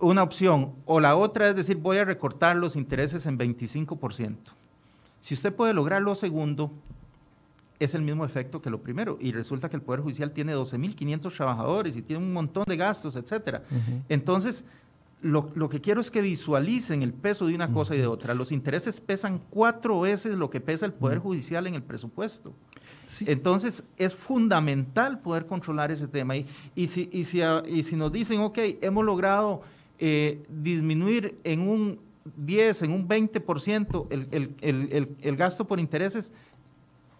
una opción. O la otra es decir, voy a recortar los intereses en 25%. Si usted puede lograr lo segundo, es el mismo efecto que lo primero. Y resulta que el Poder Judicial tiene 12.500 trabajadores y tiene un montón de gastos, etcétera. Entonces, lo, que quiero es que visualicen el peso de una cosa y de otra. Los intereses pesan cuatro veces lo que pesa el Poder Judicial en el presupuesto. Entonces, es fundamental poder controlar ese tema. Y, y, si, y, si, y si nos dicen, ok, hemos logrado eh, disminuir en un 10, en un 20% el, el, el, el, gasto por intereses,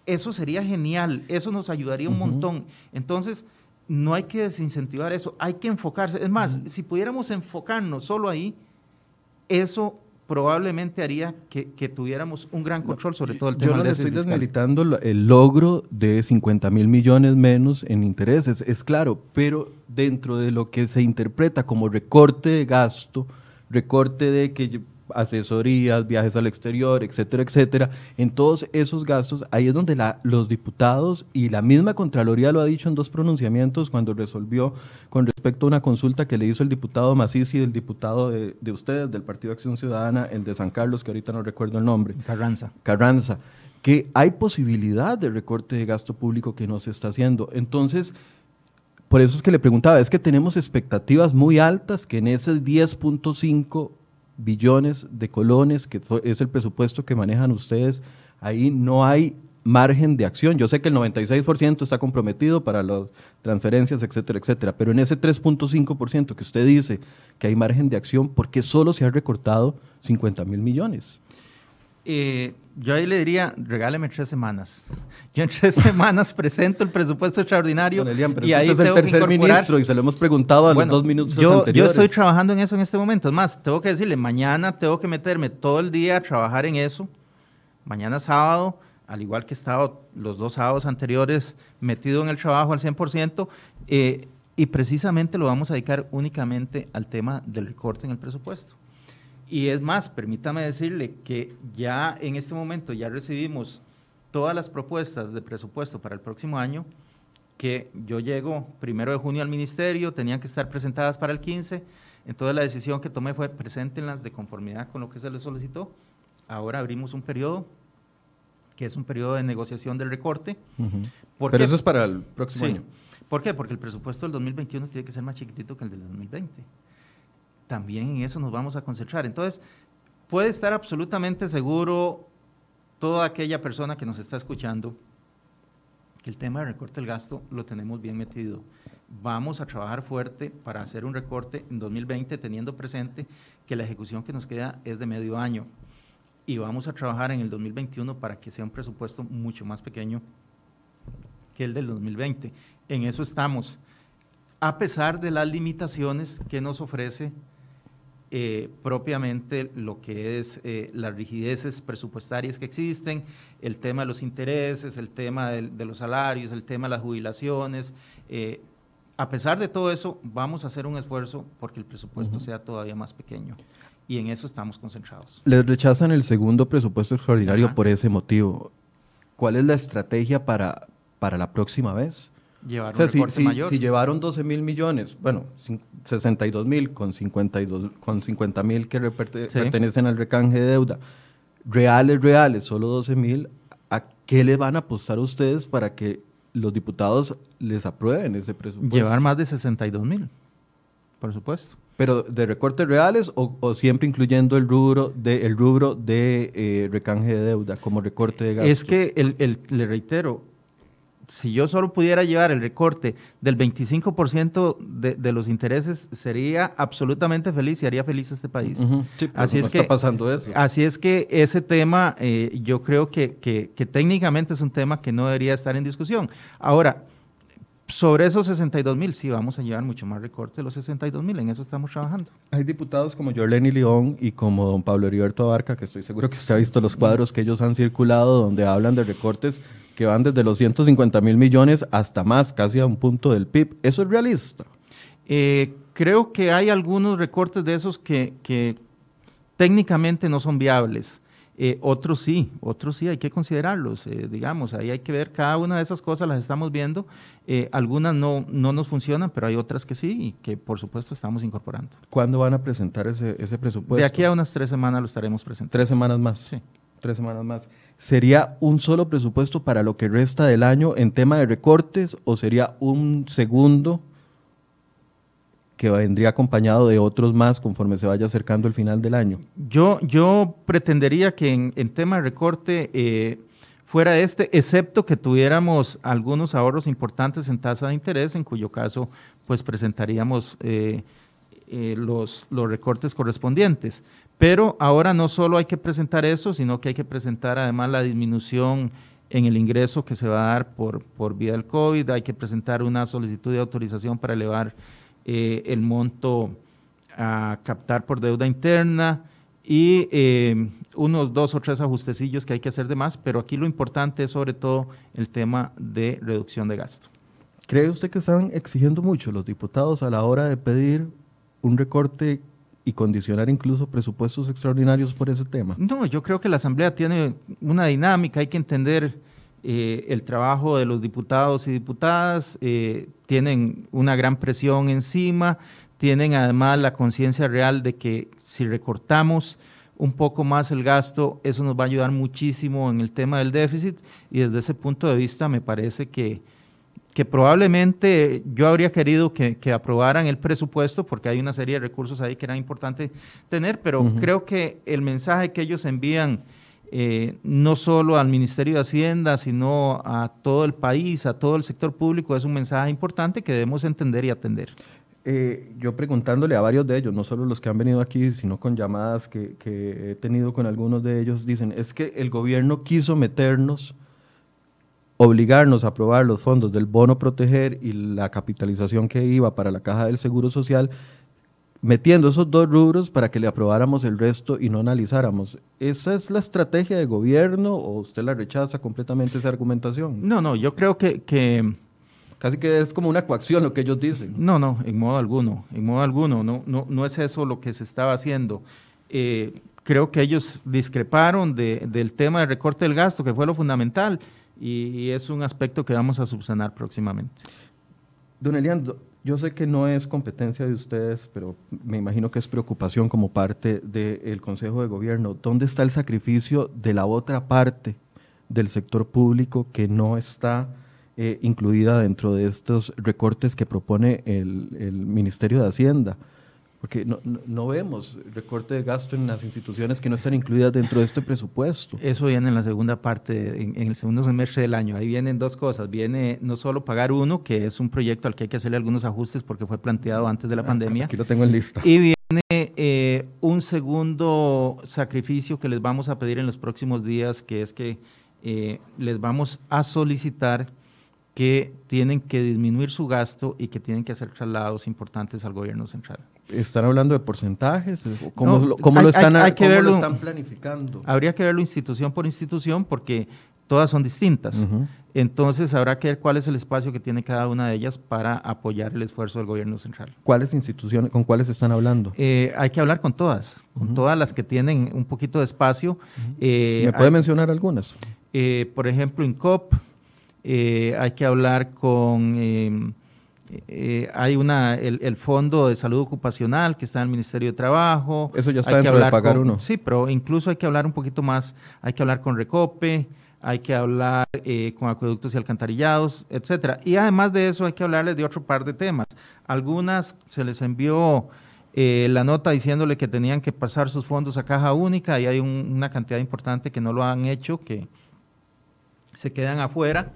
eso sería genial, eso nos ayudaría un montón. Entonces, no hay que desincentivar eso, hay que enfocarse. Es más, si pudiéramos enfocarnos solo ahí, eso probablemente haría que, tuviéramos un gran control sobre todo el tema Yo no estoy desmilitando el logro de 50 mil millones menos en intereses, es claro, pero dentro de lo que se interpreta como recorte de gasto, recorte de que asesorías, viajes al exterior, etcétera, etcétera. En todos esos gastos, ahí es donde los diputados y la misma Contraloría lo ha dicho en dos pronunciamientos cuando resolvió con respecto a una consulta que le hizo el diputado Maciz y el diputado de, de ustedes, del Partido Acción Ciudadana, el de San Carlos, que ahorita no recuerdo el nombre. Carranza. Carranza que hay posibilidad de recorte de gasto público que no se está haciendo. Entonces, por eso es que le preguntaba, es que tenemos expectativas muy altas que en ese 10.5 billones de colones, que es el presupuesto que manejan ustedes, ahí no hay margen de acción. Yo sé que el 96% está comprometido para las transferencias, etcétera, etcétera, pero en ese 3.5% que usted dice que hay margen de acción, ¿por qué solo se ha recortado 50 mil millones? Eh, yo ahí le diría, regáleme tres semanas. Yo en tres semanas presento el presupuesto extraordinario y ahí es el tercer ministro y se lo hemos preguntado a los dos minutos yo, anteriores. Yo estoy trabajando en eso en este momento. Es más, tengo que decirle, mañana tengo que meterme todo el día a trabajar en eso. Mañana sábado, al igual que he estado los dos sábados anteriores metido en el trabajo al 100%, eh, y precisamente lo vamos a dedicar únicamente al tema del recorte en el presupuesto. Y es más, permítame decirle que ya en este momento ya recibimos todas las propuestas de presupuesto para el próximo año que yo llego primero de junio al ministerio, tenían que estar presentadas para el 15, entonces la decisión que tomé fue preséntenlas de conformidad con lo que se les solicitó. Ahora abrimos un periodo que es un periodo de negociación del recorte. Pero eso es para el próximo año. ¿Por qué? Porque el presupuesto del 2021 tiene que ser más chiquitito que el del 2020. También en eso nos vamos a concentrar. Entonces, puede estar absolutamente seguro toda aquella persona que nos está escuchando que el tema del recorte del gasto lo tenemos bien metido. Vamos a trabajar fuerte para hacer un recorte en 2020 teniendo presente que la ejecución que nos queda es de medio año y vamos a trabajar en el 2021 para que sea un presupuesto mucho más pequeño que el del 2020. En eso estamos, a pesar de las limitaciones que nos ofrece eh, propiamente lo que es eh, las rigideces presupuestarias que existen, el tema de los intereses, el tema de, los salarios, el tema de las jubilaciones. Eh, a pesar de todo eso, vamos a hacer un esfuerzo porque el presupuesto sea todavía más pequeño. Y en eso estamos concentrados. Les rechazan el segundo presupuesto extraordinario por ese motivo. ¿Cuál es la estrategia para, para la próxima vez? Llevar un si, mayor. Si llevaron 12 mil millones, bueno, 62 mil con, 52, con 50 mil que pertenecen al recanje de deuda, reales, reales, solo 12 mil, ¿a qué le van a apostar ustedes para que los diputados les aprueben ese presupuesto? Llevar más de 62 mil, por supuesto. ¿Pero de recortes reales o, siempre incluyendo el rubro de, el rubro de eh, recanje de deuda como recorte de gasto? Es que, el, le reitero, si yo solo pudiera llevar el recorte del 25% de, de, los intereses, sería absolutamente feliz y haría feliz a este país. así es que, está pasando eso. Así es que ese tema, eh, yo creo que, que, que, técnicamente es un tema que no debería estar en discusión. Ahora, sobre esos 62 mil, sí, vamos a llevar mucho más recorte de los 62 mil, en eso estamos trabajando. Hay diputados como Jorleni León y como don Pablo Heriberto Abarca, que estoy seguro que usted ha visto los cuadros que ellos han circulado, donde hablan de recortes que van desde los 150 mil millones hasta más, casi a un punto del PIB. ¿Eso es realista? Eh, creo que hay algunos recortes de esos que, que técnicamente no son viables. Eh, otros sí, otros sí, hay que considerarlos, eh, digamos, ahí hay que ver, cada una de esas cosas las estamos viendo, algunas no, no nos funcionan, pero hay otras que sí y que por supuesto estamos incorporando. ¿Cuándo van a presentar ese, ese presupuesto? De aquí a unas tres semanas lo estaremos presentando. ¿Tres semanas más? Sí. Tres semanas más sería un solo presupuesto para lo que resta del año en tema de recortes o sería un segundo que vendría acompañado de otros más conforme se vaya acercando el final del año? Yo, yo pretendería que en, tema de recorte eh, fuera este, excepto que tuviéramos algunos ahorros importantes en tasa de interés, en cuyo caso pues presentaríamos eh, eh, los, los recortes correspondientes. Pero ahora no solo hay que presentar eso, sino que hay que presentar además la disminución en el ingreso que se va a dar por, por vía del COVID, hay que presentar una solicitud de autorización para elevar eh, el monto a captar por deuda interna y eh, unos dos o tres ajustecillos que hay que hacer de más, pero aquí lo importante es sobre todo el tema de reducción de gasto. ¿Cree usted que están exigiendo mucho los diputados a la hora de pedir un recorte y condicionar incluso presupuestos extraordinarios por ese tema? No, yo creo que la Asamblea tiene una dinámica, hay que entender eh, el trabajo de los diputados y diputadas, eh, tienen una gran presión encima, tienen además la conciencia real de que si recortamos un poco más el gasto, eso nos va a ayudar muchísimo en el tema del déficit y desde ese punto de vista me parece que que probablemente yo habría querido que, aprobaran el presupuesto porque hay una serie de recursos ahí que era importante tener, pero creo que el mensaje que ellos envían eh, no solo al Ministerio de Hacienda, sino a todo el país, a todo el sector público, es un mensaje importante que debemos entender y atender. Eh, yo preguntándole a varios de ellos, no solo los que han venido aquí, sino con llamadas que, que he tenido con algunos de ellos, dicen, es que el gobierno quiso meternos obligarnos a aprobar los fondos del bono proteger y la capitalización que iba para la caja del Seguro Social, metiendo esos dos rubros para que le aprobáramos el resto y no analizáramos. ¿Esa es la estrategia de gobierno o usted la rechaza completamente esa argumentación? No, no, yo creo que... que Casi que es como una coacción lo que ellos dicen. No, no, en modo alguno, en modo alguno, no, no, no es eso lo que se estaba haciendo. Eh, creo que ellos discreparon de, del tema del recorte del gasto, que fue lo fundamental, y, es un aspecto que vamos a subsanar próximamente. Don Elian, yo sé que no es competencia de ustedes, pero me imagino que es preocupación como parte del Consejo de Gobierno. ¿Dónde está el sacrificio de la otra parte del sector público que no está eh, incluida dentro de estos recortes que propone el Ministerio de Hacienda? Porque no, no, vemos recorte de gasto en las instituciones que no están incluidas dentro de este presupuesto. Eso viene en la segunda parte, en, el segundo semestre del año. Ahí vienen dos cosas. Viene no solo pagar uno, que es un proyecto al que hay que hacerle algunos ajustes porque fue planteado antes de la ah, pandemia. Aquí lo tengo en lista. Y viene eh, un segundo sacrificio que les vamos a pedir en los próximos días, que es que eh, les vamos a solicitar que tienen que disminuir su gasto y que tienen que hacer traslados importantes al gobierno central. ¿Están hablando de porcentajes? ¿Cómo, lo, lo, están, lo están planificando? Habría que verlo institución por institución porque todas son distintas. Entonces habrá que ver cuál es el espacio que tiene cada una de ellas para apoyar el esfuerzo del gobierno central. ¿Cuáles instituciones, con cuáles están hablando? Eh, hay que hablar con todas, con todas las que tienen un poquito de espacio. Eh, ¿Me puede mencionar algunas? Eh, por ejemplo, INCOP, eh, hay que hablar con, em, eh, hay una, el, Fondo de Salud Ocupacional que está en el Ministerio de Trabajo. Eso ya está dentro de pagar uno. Sí, pero incluso hay que hablar un poquito más, hay que hablar con Recope, hay que hablar eh, con acueductos y alcantarillados, etcétera. Y además de eso hay que hablarles de otro par de temas. Algunas se les envió la nota diciéndole que tenían que pasar sus fondos a caja única y hay una cantidad importante que no lo han hecho, que se quedan afuera.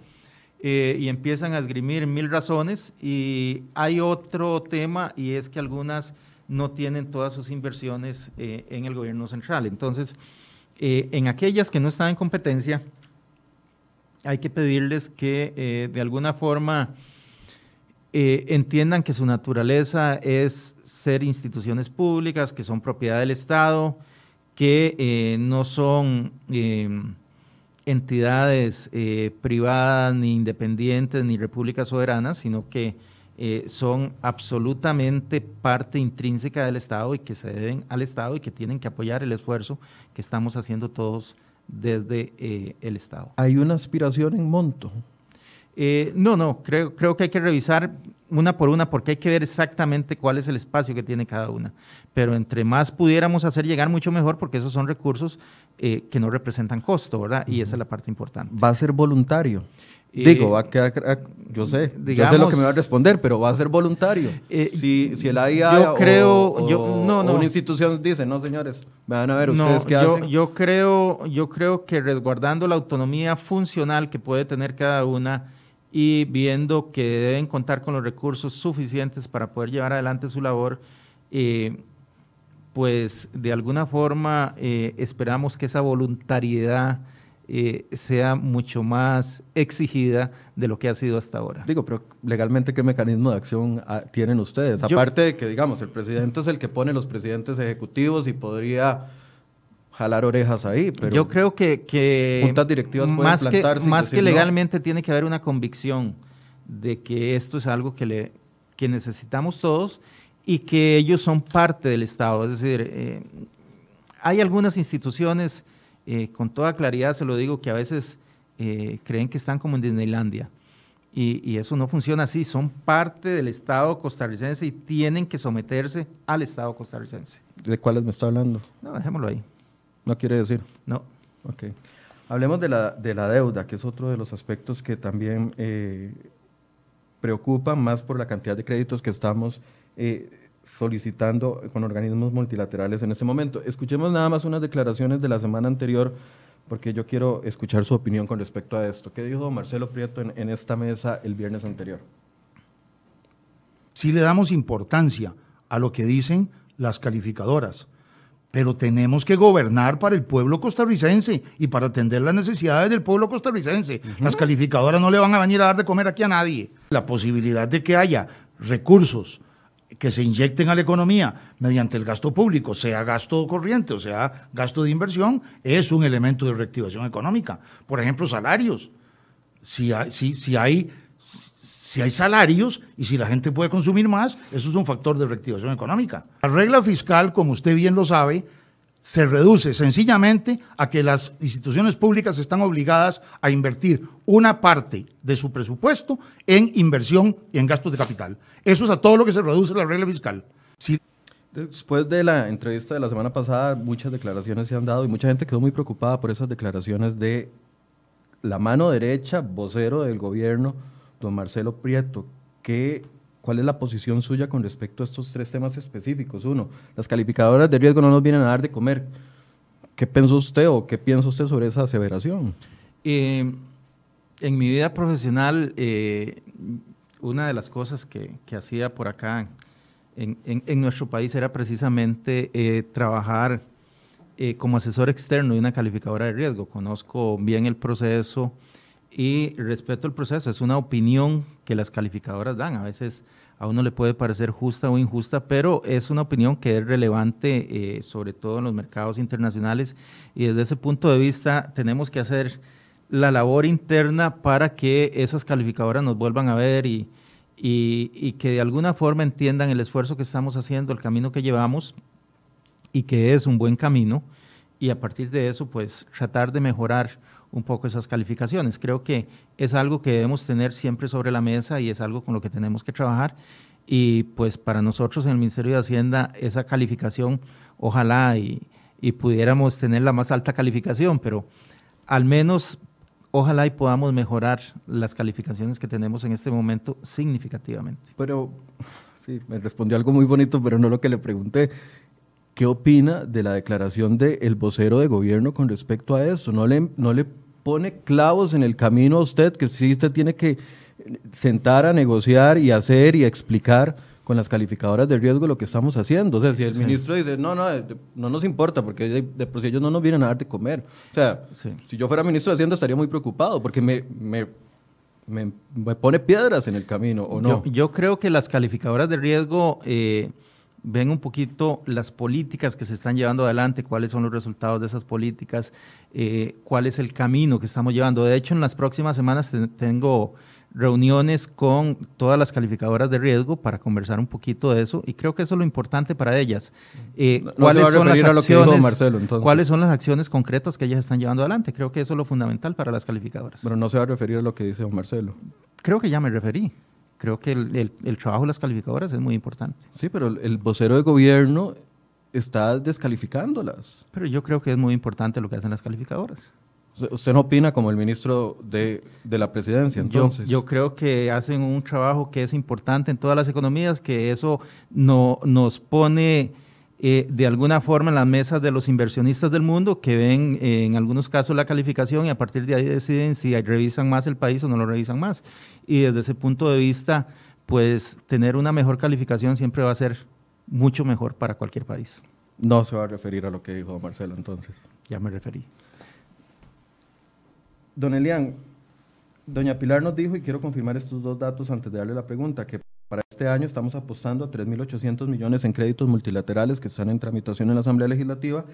Eh, y empiezan a esgrimir mil razones. Y hay otro tema y es que algunas no tienen todas sus inversiones eh, en el gobierno central. Entonces, eh, en aquellas que no están en competencia, hay que pedirles que de alguna forma entiendan que su naturaleza es ser instituciones públicas, que son propiedad del Estado, que no son entidades eh, privadas, ni independientes, ni repúblicas soberanas, sino que eh, son absolutamente parte intrínseca del Estado y que se deben al Estado y que tienen que apoyar el esfuerzo que estamos haciendo todos desde eh, el Estado. ¿Hay una aspiración en monto? No, no, creo, creo que hay que revisar una por una porque hay que ver exactamente cuál es el espacio que tiene cada una. Pero entre más pudiéramos hacer llegar, mucho mejor porque esos son recursos eh, que no representan costo, ¿verdad? Y esa es la parte importante. ¿Va a ser voluntario? Digo, va a quedar, yo sé, yo sé lo que me va a responder, pero va a ser voluntario. Eh, si, si el AIA yo creo, o, yo, no, no. una institución dice, no señores, van a ver ustedes qué hacen. Yo creo, yo creo que resguardando la autonomía funcional que puede tener cada una y viendo que deben contar con los recursos suficientes para poder llevar adelante su labor, eh, pues de alguna forma eh, esperamos que esa voluntariedad eh, sea mucho más exigida de lo que ha sido hasta ahora. Digo, pero legalmente, ¿qué mecanismo de acción ah, tienen ustedes? Aparte de que, digamos, el presidente es el que pone los presidentes ejecutivos y podría jalar orejas ahí, pero yo creo que, que juntas directivas pueden más que más que legalmente tiene que haber una convicción de que esto es algo que le que necesitamos todos y que ellos son parte del Estado. Es decir, eh, hay algunas instituciones, eh, con toda claridad se lo digo, que a veces eh, creen que están como en Disneylandia. Y, y, eso no funciona así, son parte del Estado costarricense y tienen que someterse al Estado costarricense. ¿De cuáles me está hablando? No, dejémoslo ahí. ¿No quiere decir? No. Ok. Hablemos de la, de la deuda, que es otro de los aspectos que también preocupa más por la cantidad de créditos que estamos eh, solicitando con organismos multilaterales en este momento. Escuchemos nada más unas declaraciones de la semana anterior, porque yo quiero escuchar su opinión con respecto a esto. ¿Qué dijo Marcelo Prieto en, en esta mesa el viernes anterior? Sí le damos importancia a lo que dicen las calificadoras, pero tenemos que gobernar para el pueblo costarricense y para atender las necesidades del pueblo costarricense. Las calificadoras no le van a venir a dar de comer aquí a nadie. La posibilidad de que haya recursos que se inyecten a la economía mediante el gasto público, sea gasto corriente o sea gasto de inversión, es un elemento de reactivación económica. Por ejemplo, salarios. Si hay, si, si hay, si hay salarios y si la gente puede consumir más, eso es un factor de reactivación económica. La regla fiscal, como usted bien lo sabe, se reduce sencillamente a que las instituciones públicas están obligadas a invertir una parte de su presupuesto en inversión y en gastos de capital. Eso es a todo lo que se reduce la regla fiscal. Después de la entrevista de la semana pasada, muchas declaraciones se han dado y mucha gente quedó muy preocupada por esas declaraciones de la mano derecha, vocero del gobierno, don Marcelo Prieto. que ¿Cuál es la posición suya con respecto a estos tres temas específicos? Uno, las calificadoras de riesgo no nos vienen a dar de comer. ¿Qué piensa usted o qué piensa usted sobre esa aseveración? Eh, en mi vida profesional, eh, una de las cosas que, hacía por acá en, nuestro país era precisamente eh, trabajar como asesor externo de una calificadora de riesgo. Conozco bien el proceso y respeto el proceso. Es una opinión que las calificadoras dan. A veces a uno le puede parecer justa o injusta, pero es una opinión que es relevante, eh, sobre todo en los mercados internacionales, y desde ese punto de vista tenemos que hacer la labor interna para que esas calificadoras nos vuelvan a ver y, y, que de alguna forma entiendan el esfuerzo que estamos haciendo, el camino que llevamos, y que es un buen camino, y a partir de eso, pues tratar de mejorar un poco esas calificaciones. Creo que es algo que debemos tener siempre sobre la mesa y es algo con lo que tenemos que trabajar. Y pues para nosotros en el Ministerio de Hacienda esa calificación, ojalá y, pudiéramos tener la más alta calificación, pero al menos ojalá y podamos mejorar las calificaciones que tenemos en este momento significativamente. Pero sí, me respondió algo muy bonito, pero no lo que le pregunté. ¿Qué opina de la declaración del vocero de gobierno con respecto a eso? ¿No le, no le pone clavos en el camino a usted, que sí usted tiene que sentar a negociar y hacer y explicar con las calificadoras de riesgo lo que estamos haciendo. O sea, si el ministro dice, no, no, no nos importa, porque de, por sí ellos no nos vienen a dar de comer. O sea, si yo fuera ministro de Hacienda estaría muy preocupado, porque me, me, me, pone piedras en el camino, ¿o no? Yo, creo que las calificadoras de riesgo... Eh, ven un poquito las políticas que se están llevando adelante, cuáles son los resultados de esas políticas, eh, cuál es el camino que estamos llevando. De hecho, en las próximas semanas tengo reuniones con todas las calificadoras de riesgo para conversar un poquito de eso y creo que eso es lo importante para ellas. Eh, ¿cuáles, son las acciones, Marcelo, ¿Cuáles son las acciones concretas que ellas están llevando adelante? Creo que eso es lo fundamental para las calificadoras. Pero no se va a referir a lo que dice don Marcelo. Creo que ya me referí creo que el, trabajo de las calificadoras es muy importante. Sí, pero el vocero de gobierno está descalificándolas. Pero yo creo que es muy importante lo que hacen las calificadoras. ¿Usted no opina como el ministro de, la presidencia entonces? Yo, creo que hacen un trabajo que es importante en todas las economías, que eso no, nos pone eh, de alguna forma en las mesas de los inversionistas del mundo que ven eh, en algunos casos la calificación y a partir de ahí deciden si revisan más el país o no lo revisan más. Y desde ese punto de vista, pues tener una mejor calificación siempre va a ser mucho mejor para cualquier país. No se va a referir a lo que dijo Marcelo entonces. Ya me referí. Don Elian, doña Pilar nos dijo, y quiero confirmar estos dos datos antes de darle la pregunta, que para este año estamos apostando a 3.800 millones en créditos multilaterales que están en tramitación en la Asamblea Legislativa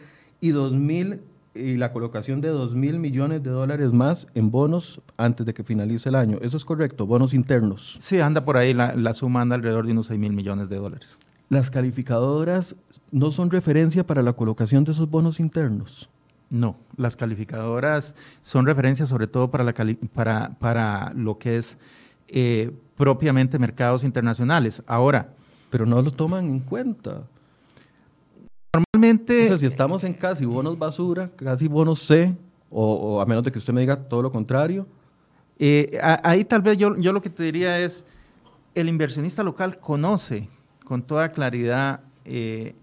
y 2.000 y la colocación de 2.000 millones de dólares más en bonos antes de que finalice el año. ¿Eso es correcto? Bonos internos. Sí, anda por ahí, la, la suma anda alrededor de unos 6.000 millones de dólares. ¿Las calificadoras no son referencia para la colocación de esos bonos internos? No, las calificadoras son referencia sobre todo para, la para, para lo que es eh, propiamente mercados internacionales. Ahora. Pero no lo toman en cuenta. O sea, si estamos en casi bonos basura, casi bonos C, o, a menos de que usted me diga todo lo contrario. Eh, ahí tal vez yo, yo lo que te diría es: el inversionista local conoce con toda claridad eh,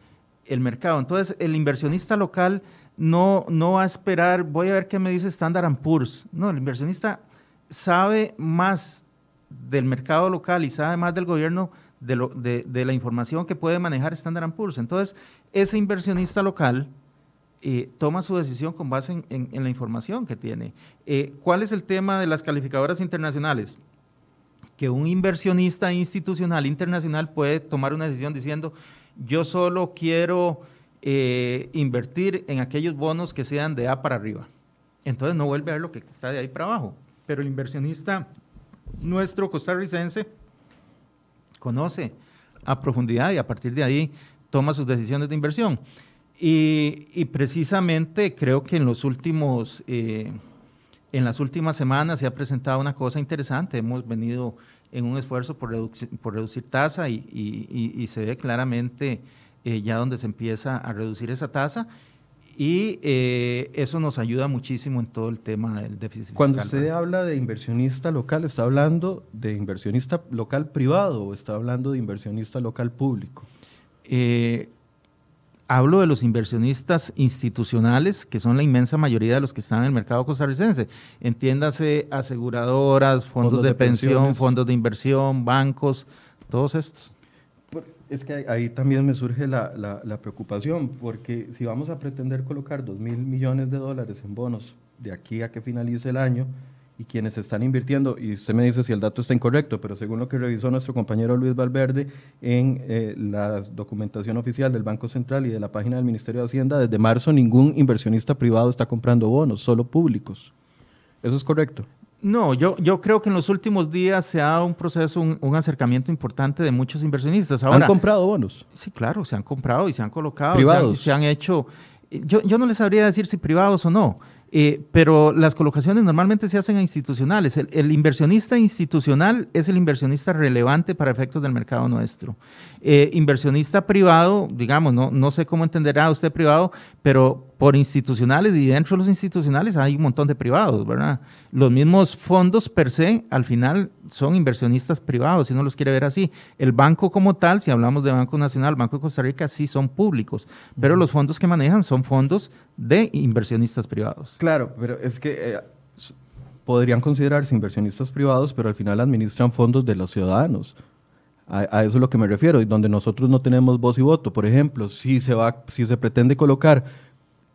el mercado. Entonces, el inversionista local no, no va a esperar, voy a ver qué me dice Standard Poor's. No, el inversionista sabe más del mercado local y sabe más del gobierno de, lo, de, de la información que puede manejar Standard Poor's. Entonces, ese inversionista local eh, toma su decisión con base en, la información que tiene. Eh, ¿Cuál es el tema de las calificadoras internacionales? Que un inversionista institucional internacional puede tomar una decisión diciendo, yo solo quiero eh, invertir en aquellos bonos que sean de A para arriba. Entonces no vuelve a ver lo que está de ahí para abajo. Pero el inversionista nuestro costarricense conoce a profundidad y a partir de ahí toma sus decisiones de inversión. Y, precisamente creo que en los últimos, eh, en las últimas semanas se ha presentado una cosa interesante. Hemos venido en un esfuerzo por, por reducir tasa y, se ve claramente eh, ya donde se empieza a reducir esa tasa y eh, eso nos ayuda muchísimo en todo el tema del déficit fiscal. Cuando usted habla de inversionista local, ¿está hablando de inversionista local privado o está hablando de inversionista local público? Eh, hablo de los inversionistas institucionales, que son la inmensa mayoría de los que están en el mercado costarricense. Entiéndase aseguradoras, fondos, de, pensión, fondos de inversión, bancos, todos estos. Es que ahí también me surge la, la, preocupación, porque si vamos a pretender colocar 2 mil millones de dólares en bonos de aquí a que finalice el año, y quienes están invirtiendo, y usted me dice si el dato está incorrecto, pero según lo que revisó nuestro compañero Luis Valverde en eh, la documentación oficial del Banco Central y de la página del Ministerio de Hacienda, desde marzo ningún inversionista privado está comprando bonos, solo públicos. ¿Eso es correcto? No, yo, yo creo que en los últimos días se ha dado un proceso, un, acercamiento importante de muchos inversionistas. ¿Han comprado bonos? Sí, claro, se han comprado y se han colocado. ¿Privados? Se han, hecho... Yo, yo no les sabría decir si privados o no, eh, pero las colocaciones normalmente se hacen a institucionales. El, inversionista institucional es el inversionista relevante para efectos del mercado nuestro. Eh, inversionista privado, digamos, no, no sé cómo entenderá usted privado, pero por institucionales y dentro de los institucionales hay un montón de privados, ¿verdad? Los mismos fondos per se, al final, son inversionistas privados, si uno los quiere ver así. El banco como tal, si hablamos de Banco Nacional, Banco de Costa Rica, sí son públicos, pero los fondos que manejan son fondos de inversionistas privados. Claro, pero es que eh, podrían considerarse inversionistas privados, pero al final administran fondos de los ciudadanos. A, a, eso es lo que me refiero, y donde nosotros no tenemos voz y voto. Por ejemplo, si se, va, si se pretende colocar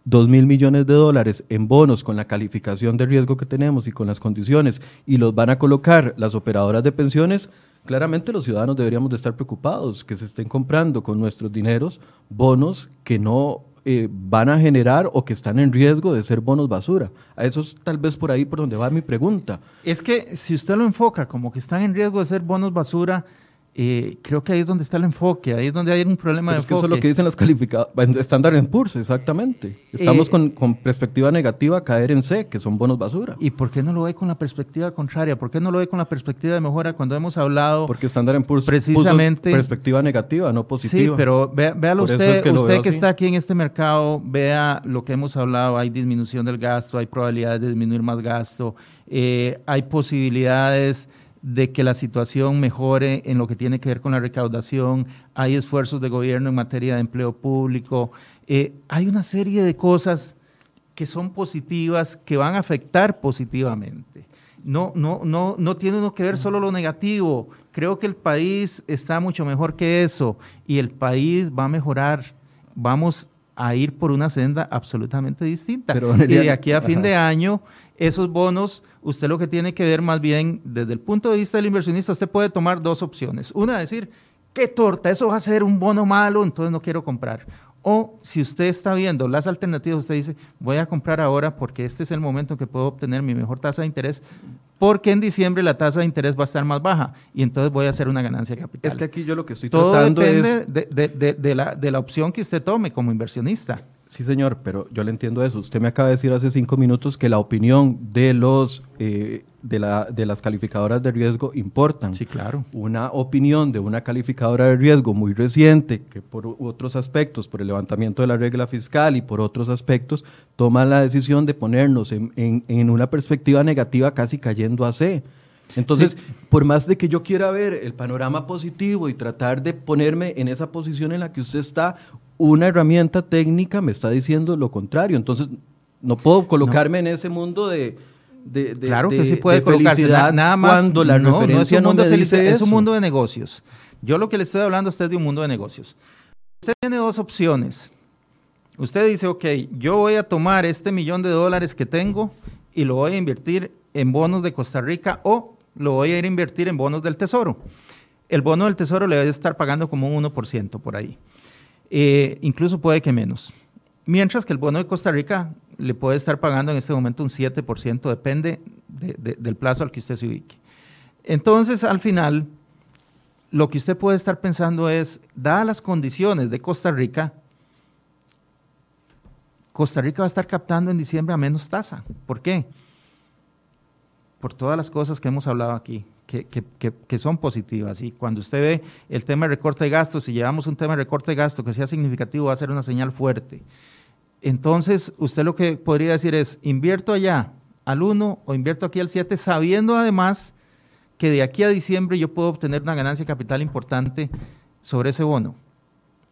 2 mil millones de dólares en bonos con la calificación de riesgo que tenemos y con las condiciones y los van a colocar las operadoras de pensiones, claramente los ciudadanos deberíamos de estar preocupados que se estén comprando con nuestros dineros bonos que no eh, van a generar o que están en riesgo de ser bonos basura. A eso es tal vez por ahí por donde va mi pregunta. Es que si usted lo enfoca como que están en riesgo de ser bonos basura, eh, creo que ahí es donde está el enfoque, ahí es donde hay un problema de es que eso es lo que dicen las calificadas, estándar en PURS, exactamente. Estamos eh, con, perspectiva negativa a caer en C, que son bonos basura. ¿Y por qué no lo ve con la perspectiva contraria? ¿Por qué no lo ve con la perspectiva de mejora cuando hemos hablado? Porque estándar en PURS precisamente perspectiva negativa, no positiva. Sí, pero véalo usted, que usted que está aquí en este mercado, vea lo que hemos hablado, hay disminución del gasto, hay probabilidades de disminuir más gasto, eh, hay posibilidades de que la situación mejore en lo que tiene que ver con la recaudación, hay esfuerzos de gobierno en materia de empleo público, eh, hay una serie de cosas que son positivas, que van a afectar positivamente. No, no, no, no tiene uno que ver solo lo negativo. Creo que el país está mucho mejor que eso y el país va a mejorar. Vamos a ir por una senda absolutamente distinta. y de aquí a fin de año esos bonos, usted lo que tiene que ver más bien desde el punto de vista del inversionista, usted puede tomar dos opciones. Una, decir, qué torta, eso va a ser un bono malo, entonces no quiero comprar. O si usted está viendo las alternativas, usted dice, voy a comprar ahora porque este es el momento en que puedo obtener mi mejor tasa de interés, porque en diciembre la tasa de interés va a estar más baja y entonces voy a hacer una ganancia capital. Es que aquí yo lo que estoy Todo tratando depende de, de, la, de la opción que usted tome como inversionista. Sí, señor, pero yo le entiendo eso. Usted me acaba de decir hace cinco minutos que la opinión de los eh, de, la, de las calificadoras de riesgo importan. Sí, claro. Una opinión de una calificadora de riesgo muy reciente, que por otros aspectos, por el levantamiento de la regla fiscal y por otros aspectos, toma la decisión de ponernos en, en, una perspectiva negativa casi cayendo a C. Entonces, por más de que yo quiera ver el panorama positivo y tratar de ponerme en esa posición en la que usted está, una herramienta técnica me está diciendo lo contrario. Entonces, no puedo colocarme en ese mundo de, de, claro que sí puede colocarse nada más cuando la no, referencia no, es un mundo de es un mundo de negocios. Yo lo que le estoy hablando a usted es de un mundo de negocios. Usted tiene dos opciones. Usted dice, ok, yo voy a tomar este millón de dólares que tengo y lo voy a invertir en bonos de Costa Rica o lo voy a ir a invertir en bonos del Tesoro. El bono del Tesoro le va a estar pagando como un 1% por ahí. Eh, incluso puede que menos. Mientras que el bono de Costa Rica le puede estar pagando en este momento un 7%, depende del plazo al que usted se ubique. Entonces, al final, lo que usted puede estar pensando es, dadas las condiciones de Costa Rica, Costa Rica va a estar captando en diciembre a menos tasa. ¿Por qué? Por todas las cosas que hemos hablado aquí, que, que, son positivas. Y cuando usted ve el tema de recorte de gastos, si llevamos un tema de recorte de gastos que sea significativo, va a ser una señal fuerte. Entonces, usted lo que podría decir es, invierto allá al 1 o invierto aquí al 7, sabiendo además que de aquí a diciembre yo puedo obtener una ganancia capital importante sobre ese bono.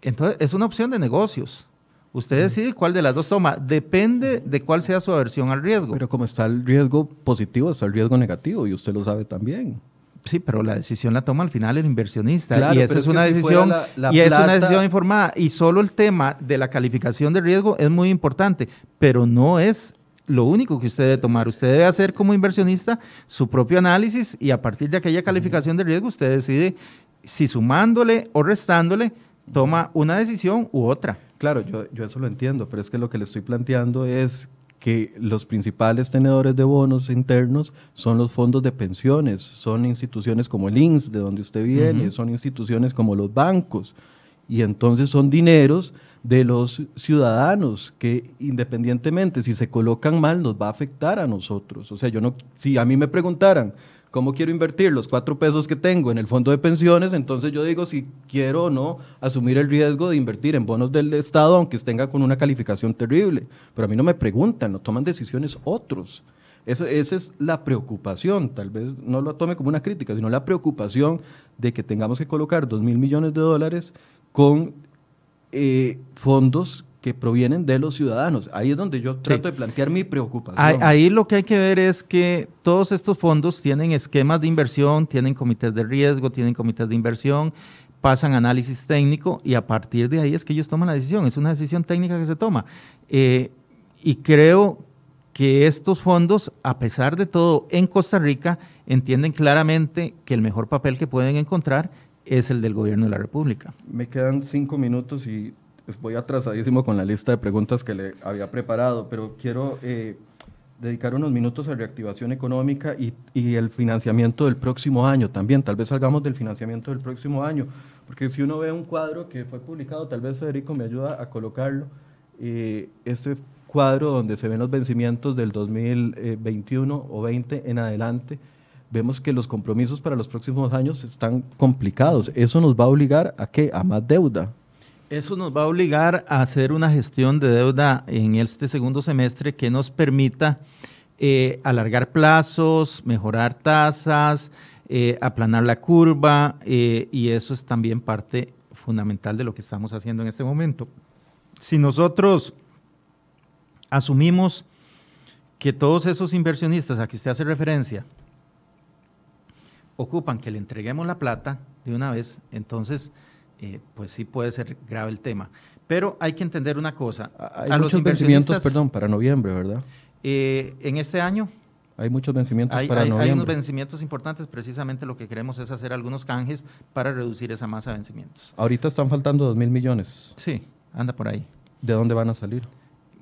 Entonces, es una opción de negocios. Usted decide cuál de las dos toma. Depende de cuál sea su aversión al riesgo. Pero como está el riesgo positivo, está el riesgo negativo y usted lo sabe también. Sí, pero la decisión la toma al final el inversionista y esa es, una decisión y es una decisión informada y solo el tema de la calificación de riesgo es muy importante, pero no es lo único que usted debe tomar. Usted debe hacer como inversionista su propio análisis y a partir de aquella calificación de riesgo usted decide si sumándole o restándole toma una decisión u otra. Claro, yo, yo eso lo entiendo, pero es que lo que le estoy planteando es que los principales tenedores de bonos internos son los fondos de pensiones, son instituciones como el INS, de donde usted viene, son instituciones como los bancos, y entonces son dineros de los ciudadanos que independientemente si se colocan mal nos va a afectar a nosotros. O sea, yo no, si a mí me preguntaran, ¿Cómo quiero invertir los cuatro pesos que tengo en el fondo de pensiones? Entonces yo digo si quiero o no asumir el riesgo de invertir en bonos del Estado, aunque tenga con una calificación terrible. Pero a mí no me preguntan, no toman decisiones otros. Eso, esa es la preocupación, tal vez no lo tome como una crítica, sino la preocupación de que tengamos que colocar dos mil millones de dólares con eh, fondos que provienen de los ciudadanos. Ahí es donde yo trato de plantear mi preocupación. Ahí, lo que hay que ver es que todos estos fondos tienen esquemas de inversión, tienen comités de riesgo, tienen comités de inversión, pasan análisis técnico y a partir de ahí es que ellos toman la decisión. Es una decisión técnica que se toma. Eh, y creo que estos fondos, a pesar de todo, en Costa Rica entienden claramente que el mejor papel que pueden encontrar es el del gobierno de la República. Me quedan cinco minutos y voy atrasadísimo con la lista de preguntas que le había preparado, pero quiero eh, dedicar unos minutos a reactivación económica y, y, el financiamiento del próximo año también. Tal vez salgamos del financiamiento del próximo año, porque si uno ve un cuadro que fue publicado, tal vez Federico me ayuda a colocarlo, eh, este cuadro donde se ven los vencimientos del 2021 o 20 en adelante, vemos que los compromisos para los próximos años están complicados. Eso nos va a obligar a qué? A más deuda. Eso nos va a obligar a hacer una gestión de deuda en este segundo semestre que nos permita eh, alargar plazos, mejorar tasas, eh, aplanar la curva eh, y eso es también parte fundamental de lo que estamos haciendo en este momento. Si nosotros asumimos que todos esos inversionistas a que usted hace referencia ocupan que le entreguemos la plata de una vez, entonces eh, pues sí puede ser grave el tema. Pero hay que entender una cosa. Hay muchos vencimientos, perdón, para noviembre, ¿verdad? Eh, en este año. Hay muchos vencimientos para noviembre. Hay unos vencimientos importantes, precisamente lo que queremos es hacer algunos canjes para reducir esa masa de vencimientos. Ahorita están faltando dos mil millones. Sí, anda por ahí. ¿De dónde van a salir?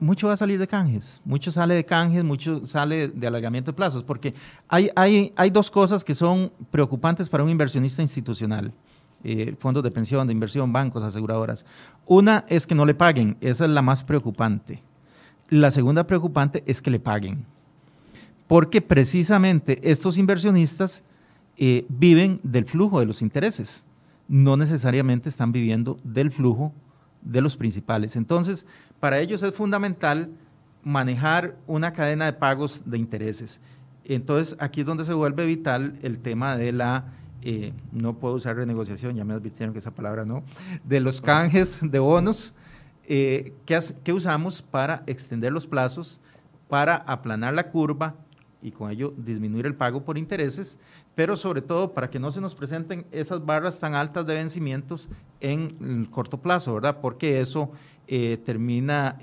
mucho va a salir de canjes, mucho sale de canjes, mucho sale de alargamiento de plazos, porque hay, hay, hay dos cosas que son preocupantes para un inversionista institucional eh, fondos de pensión, de inversión, bancos, aseguradoras. Una es que no le paguen, esa es la más preocupante. La segunda preocupante es que le paguen, porque precisamente estos inversionistas eh, viven del flujo de los intereses, no necesariamente están viviendo del flujo de los principales. Entonces, para ellos es fundamental manejar una cadena de pagos de intereses. Entonces, aquí es donde se vuelve vital el tema de la eh, no puedo usar renegociación, ya me advirtieron que esa palabra no, de los canjes de bonos eh, que, usamos para extender los plazos, para aplanar la curva y con ello disminuir el pago por intereses, pero sobre todo para que no se nos presenten esas barras tan altas de vencimientos en el corto plazo, ¿verdad? Porque eso eh, termina,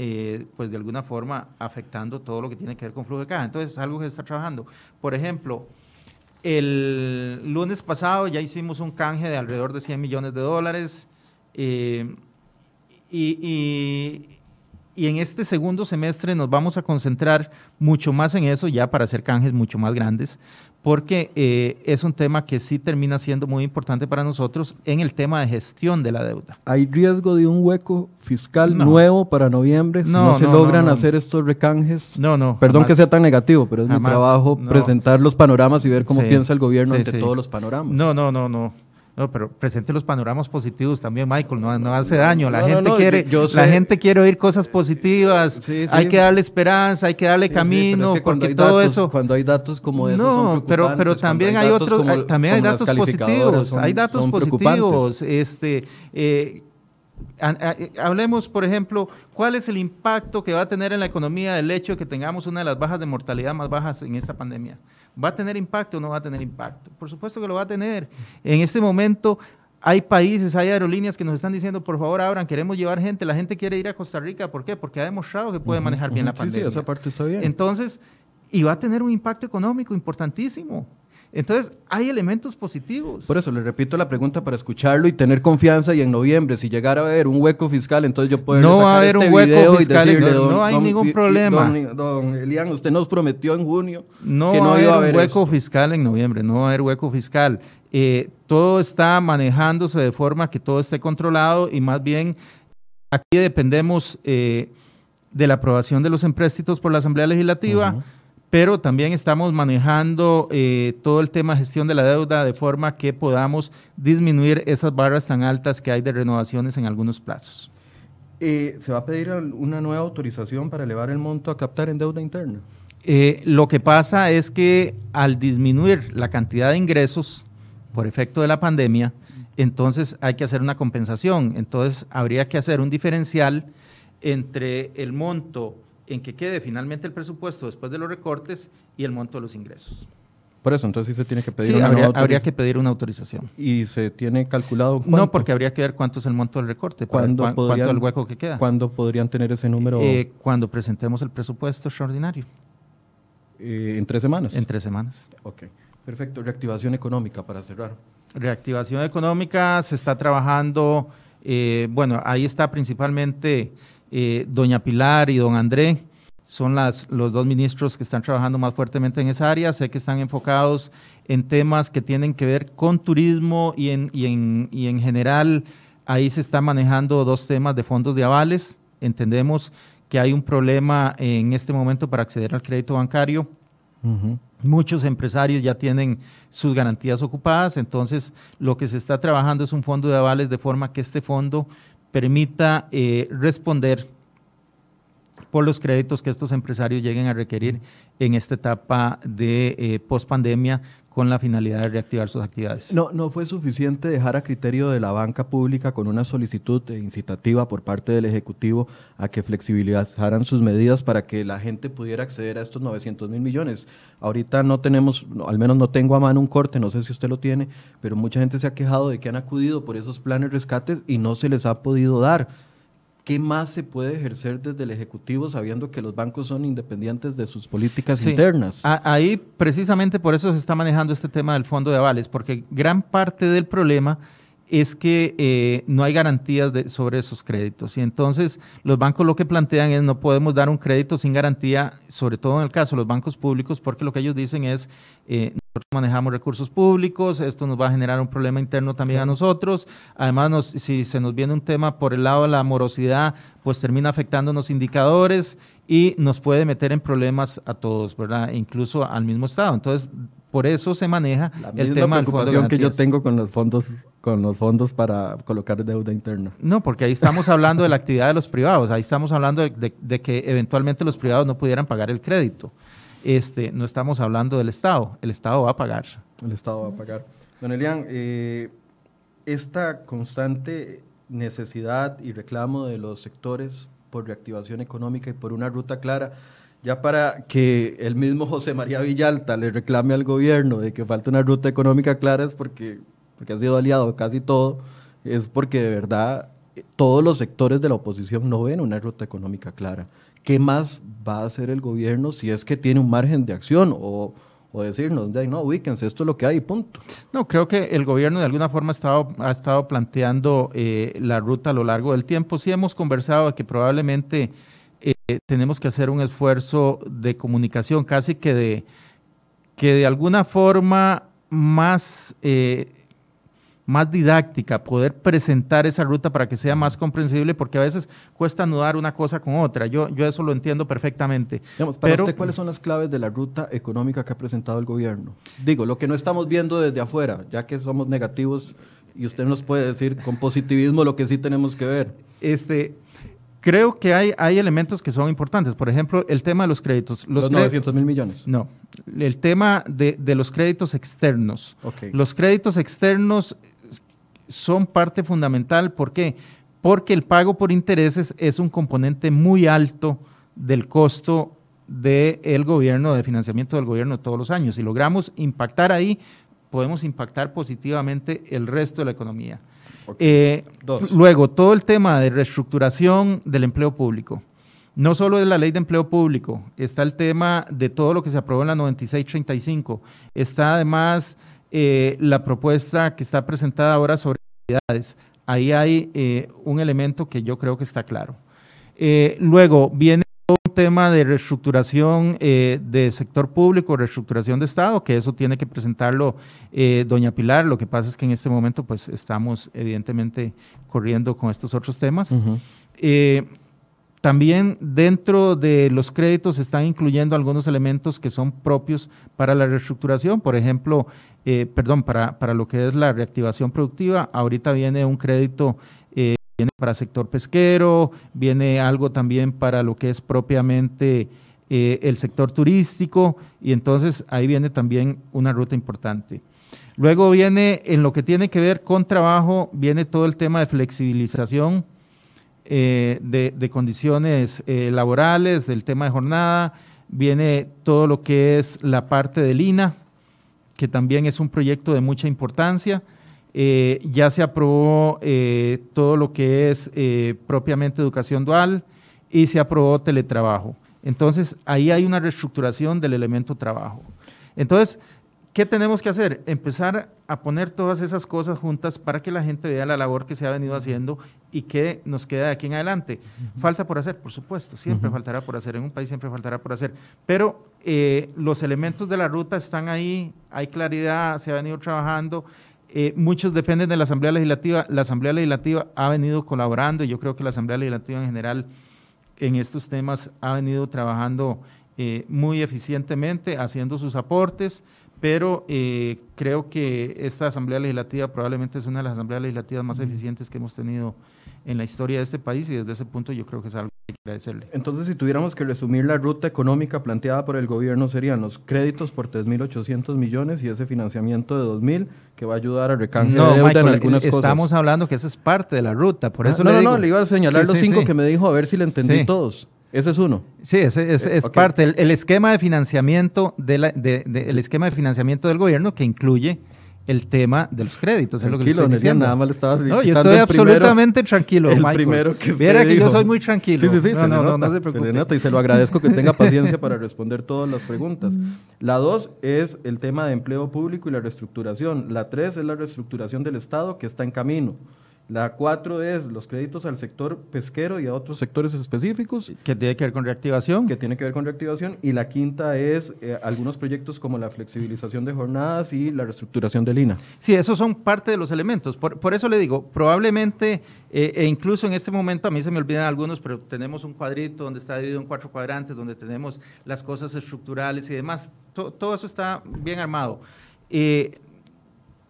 pues de alguna forma, afectando todo lo que tiene que ver con flujo de caja. Entonces, es algo que se está trabajando. Por ejemplo, el lunes pasado ya hicimos un canje de alrededor de 100 millones de dólares eh, y, y en este segundo semestre nos vamos a concentrar mucho más en eso, ya para hacer canjes mucho más grandes, porque eh, es un tema que sí termina siendo muy importante para nosotros en el tema de gestión de la deuda. ¿Hay riesgo de un hueco fiscal nuevo para noviembre si no, se logran hacer estos recanjes? No, no. Perdón que sea tan negativo, pero es mi trabajo presentar los panoramas y ver cómo piensa el gobierno ante todos los panoramas. No, no, no, no. No, pero presente los panoramas positivos también, Michael, no, no hace daño. La gente quiere, la gente quiere oír cosas positivas. Hay que darle esperanza, hay que darle camino, porque todo eso. Cuando hay datos como esos, no, pero pero también hay, otros, también hay datos positivos, hay datos positivos. Este, eh, hablemos, por ejemplo, cuál es el impacto que va a tener en la economía del hecho de que tengamos una de las bajas de mortalidad más bajas en esta pandemia. ¿Va a tener impacto o no va a tener impacto? Por supuesto que lo va a tener. En este momento hay países, hay aerolíneas que nos están diciendo, por favor, abran, queremos llevar gente, la gente quiere ir a Costa Rica. ¿Por qué? Porque ha demostrado que puede manejar bien la pandemia. Sí, esa parte está bien. Entonces, y va a tener un impacto económico importantísimo. Entonces, hay elementos positivos. Por eso le repito la pregunta para escucharlo y tener confianza. Y en noviembre, si llegara a haber un hueco fiscal, entonces yo puedo no va a haber este un hueco fiscal, no, hay ningún problema. Don, Elian, usted nos prometió en junio no que no iba a haber un hueco fiscal en noviembre, no va a haber hueco fiscal. Eh, todo está manejándose de forma que todo esté controlado y más bien aquí dependemos eh, de la aprobación de los empréstitos por la Asamblea Legislativa pero también estamos manejando eh, todo el tema de gestión de la deuda de forma que podamos disminuir esas barras tan altas que hay de renovaciones en algunos plazos. Eh, ¿Se va a pedir una nueva autorización para elevar el monto a captar en deuda interna? Eh, lo que pasa es que al disminuir la cantidad de ingresos por efecto de la pandemia, entonces hay que hacer una compensación. Entonces habría que hacer un diferencial entre el monto en que quede finalmente el presupuesto después de los recortes y el monto de los ingresos. Por eso, entonces sí se tiene que pedir sí, una habría, habría que pedir una autorización. ¿Y se tiene calculado cuánto? No, porque habría que ver cuánto es el monto del recorte, ¿Cuándo cuánto es el hueco que queda. ¿Cuándo podrían tener ese número? Eh, cuando presentemos el presupuesto extraordinario. Eh, ¿En tres semanas? En tres semanas. Ok, perfecto. Reactivación económica, para cerrar. Reactivación económica, se está trabajando, eh, bueno, ahí está principalmente eh, doña Pilar y don André son las, los dos ministros que están trabajando más fuertemente en esa área. Sé que están enfocados en temas que tienen que ver con turismo y en, y en, y en general ahí se están manejando dos temas de fondos de avales. Entendemos que hay un problema en este momento para acceder al crédito bancario. Muchos empresarios ya tienen sus garantías ocupadas, entonces lo que se está trabajando es un fondo de avales de forma que este fondo permita eh, responder por los créditos que estos empresarios lleguen a requerir en esta etapa de eh, post-pandemia con la finalidad de reactivar sus actividades. No, no fue suficiente dejar a criterio de la banca pública con una solicitud incitativa por parte del Ejecutivo a que flexibilizaran sus medidas para que la gente pudiera acceder a estos 900 mil millones. Ahorita no tenemos, al menos no tengo a mano un corte, no sé si usted lo tiene, pero mucha gente se ha quejado de que han acudido por esos planes rescates y no se les ha podido dar. ¿Qué más se puede ejercer desde el Ejecutivo sabiendo que los bancos son independientes de sus políticas internas? Ahí precisamente por eso se está manejando este tema del fondo de avales, porque gran parte del problema es que eh, no hay garantías sobre esos créditos. Y entonces los bancos lo que plantean es no podemos dar un crédito sin garantía, sobre todo en el caso de los bancos públicos, porque lo que ellos dicen es eh, manejamos recursos públicos, esto nos va a generar un problema interno también a nosotros. Además, si se nos viene un tema por el lado de la morosidad, pues termina afectando los indicadores y nos puede meter en problemas a todos, ¿verdad? incluso al mismo Estado. Entonces, por eso se maneja el tema del fondo que yo tengo con los fondos con los fondos para colocar deuda interna. No, porque ahí estamos hablando de la actividad de los privados, ahí estamos hablando de que eventualmente los privados no pudieran pagar el crédito este, no estamos hablando del Estado, el Estado va a pagar. El Estado va a pagar. Don Elian, eh, esta constante necesidad y reclamo de los sectores por reactivación económica y por una ruta clara, ya para que el mismo José María Villalta le reclame al gobierno de que falta una ruta económica clara es porque, porque ha sido aliado casi todo, es porque de verdad todos los sectores de la oposición no ven una ruta económica clara. ¿Qué más va a hacer el gobierno si es que tiene un margen de acción o, decirnos, no, ubíquense, esto es lo que hay, punto. No, creo que el gobierno de alguna forma ha estado, ha estado planteando eh, la ruta a lo largo del tiempo. Sí hemos conversado que probablemente tenemos que hacer un esfuerzo de comunicación, casi que de, que de alguna forma más más didáctica, poder presentar esa ruta para que sea más comprensible, porque a veces cuesta anudar una cosa con otra. Yo, yo eso lo entiendo perfectamente. para Pero, usted, ¿cuáles son las claves de la ruta económica que ha presentado el gobierno? Digo, lo que no estamos viendo desde afuera, ya que somos negativos y usted nos puede decir con positivismo lo que sí tenemos que ver. Este, creo que hay, hay elementos que son importantes. Por ejemplo, el tema de los créditos. Los, 900 mil millones. No, el tema de, de los créditos externos. Okay. Los créditos externos son parte fundamental. ¿Por qué? Porque el pago por intereses es un componente muy alto del costo del gobierno, de financiamiento del gobierno todos los años. Si logramos impactar ahí, podemos impactar positivamente el resto de la economía. Eh, luego, todo el tema de reestructuración del empleo público. No solo es la ley de empleo público, está el tema de todo lo que se aprobó en la 9635, está además eh, la propuesta que está presentada ahora sobre actividades. Ahí hay eh, un elemento que yo creo que está claro. Eh, luego viene un tema de reestructuración de sector público, reestructuración de Estado, que eso tiene que presentarlo doña Pilar. Lo que pasa es que en este momento pues estamos evidentemente corriendo con estos otros temas. También dentro de los créditos están incluyendo algunos elementos que son propios para la reestructuración, por ejemplo, eh, perdón, para, para, lo que es la reactivación productiva. Ahorita viene un crédito eh, viene para sector pesquero, viene algo también para lo que es propiamente eh, el sector turístico y entonces ahí viene también una ruta importante. Luego viene en lo que tiene que ver con trabajo, viene todo el tema de flexibilización eh, de, condiciones eh, laborales, del tema de jornada, viene todo lo que es la parte del INA, que también es un proyecto de mucha importancia. Eh, ya se aprobó todo lo que es propiamente educación dual y se aprobó teletrabajo. Entonces, ahí hay una reestructuración del elemento trabajo. Entonces, ¿Qué tenemos que hacer? Empezar a poner todas esas cosas juntas para que la gente vea la labor que se ha venido haciendo y que nos queda de aquí en adelante. Falta por hacer, por supuesto, siempre faltará por hacer, en un país siempre faltará por hacer, pero eh, los elementos de la ruta están ahí, hay claridad, se ha venido trabajando. Eh, muchos dependen de la Asamblea Legislativa. La Asamblea Legislativa ha venido colaborando y yo creo que la Asamblea Legislativa en general en estos temas ha venido trabajando eh, muy eficientemente, haciendo sus aportes pero eh, creo que esta Asamblea Legislativa probablemente es una de las asambleas legislativas más eficientes que hemos tenido en la historia de este país y desde ese punto yo creo que es algo que hay que agradecerle. Entonces, si tuviéramos que resumir la ruta económica planteada por el gobierno, serían los créditos por 3.800 millones y ese financiamiento de 2.000 que va a ayudar a recanje de deuda en algunas estamos Estamos hablando que esa es parte de la ruta, por ah, eso no, le no, digo. No, le iba a señalar los cinco que me dijo, a ver si le entendí todos. Ese es uno. Sí, ese, es eh, parte. El, esquema de financiamiento de el esquema de financiamiento del gobierno que incluye el tema de los créditos. es lo que estoy diciendo. nada más le estaba No, yo estoy absolutamente tranquilo. El primero que Viera que yo soy muy tranquilo. Sí, sí, sí. No, no, no, se preocupe. Se le nota y se lo agradezco que tenga paciencia para responder todas las preguntas. La dos es el tema de empleo público y la reestructuración. La tres es la reestructuración del Estado que está en camino. La cuatro es los créditos al sector pesquero y a otros sectores específicos. Que tiene que ver con reactivación. Que tiene que ver con reactivación. Y la quinta es eh, algunos proyectos como la flexibilización de jornadas y la reestructuración del INA. Sí, esos son parte de los elementos. Por, eso le digo, probablemente, eh, e incluso en este momento, a mí se me olvidan algunos, pero tenemos un cuadrito donde está dividido en cuatro cuadrantes, donde tenemos las cosas estructurales y demás. todo eso está bien armado. Eh,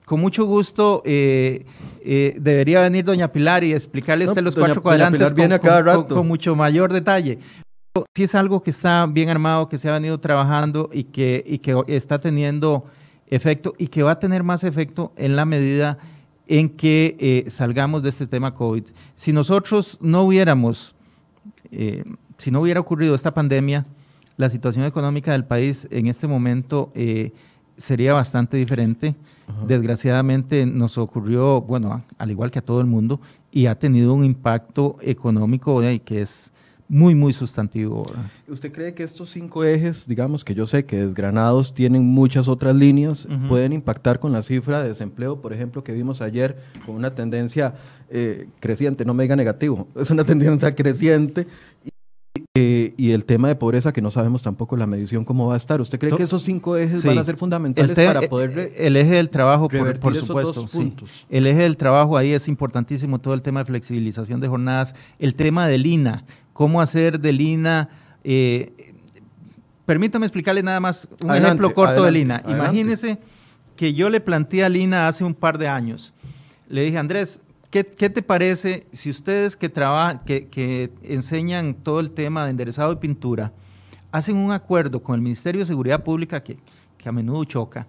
con mucho gusto eh, eh, debería venir doña Pilar y explicarle a usted los cuatro cuadrantes con, mucho mayor detalle. Sí es algo que está bien armado, que se ha venido trabajando y que, y que está teniendo efecto y que va a tener más efecto en la medida en que eh, salgamos de este tema COVID. Si nosotros no hubiéramos, si no hubiera ocurrido esta pandemia, la situación económica del país en este momento sería bastante diferente. Desgraciadamente nos ocurrió, bueno, al igual que a todo el mundo, y ha tenido un impacto económico que es muy, muy sustantivo. ¿Usted cree que estos cinco ejes, digamos que yo sé que desgranados tienen muchas otras líneas, pueden impactar con la cifra de desempleo, por ejemplo, que vimos ayer con una tendencia eh, creciente, no me diga negativo, es una tendencia creciente Eh, y el tema de pobreza, que no sabemos tampoco la medición cómo va a estar. ¿Usted cree que esos cinco ejes van a ser fundamentales para poder... el eje del trabajo, por, por supuesto. El eje del trabajo ahí es importantísimo, todo el tema de flexibilización de jornadas, el tema del INA, cómo hacer del INA... Eh, permítame explicarle nada más un ejemplo corto del INA. Imagínese que yo le planteé a Lina hace un par de años. Le dije, Andrés, ¿qué, te parece si ustedes que, trabajan, que, enseñan todo el tema de enderezado y pintura, hacen un acuerdo con el Ministerio de Seguridad Pública que, a menudo choca,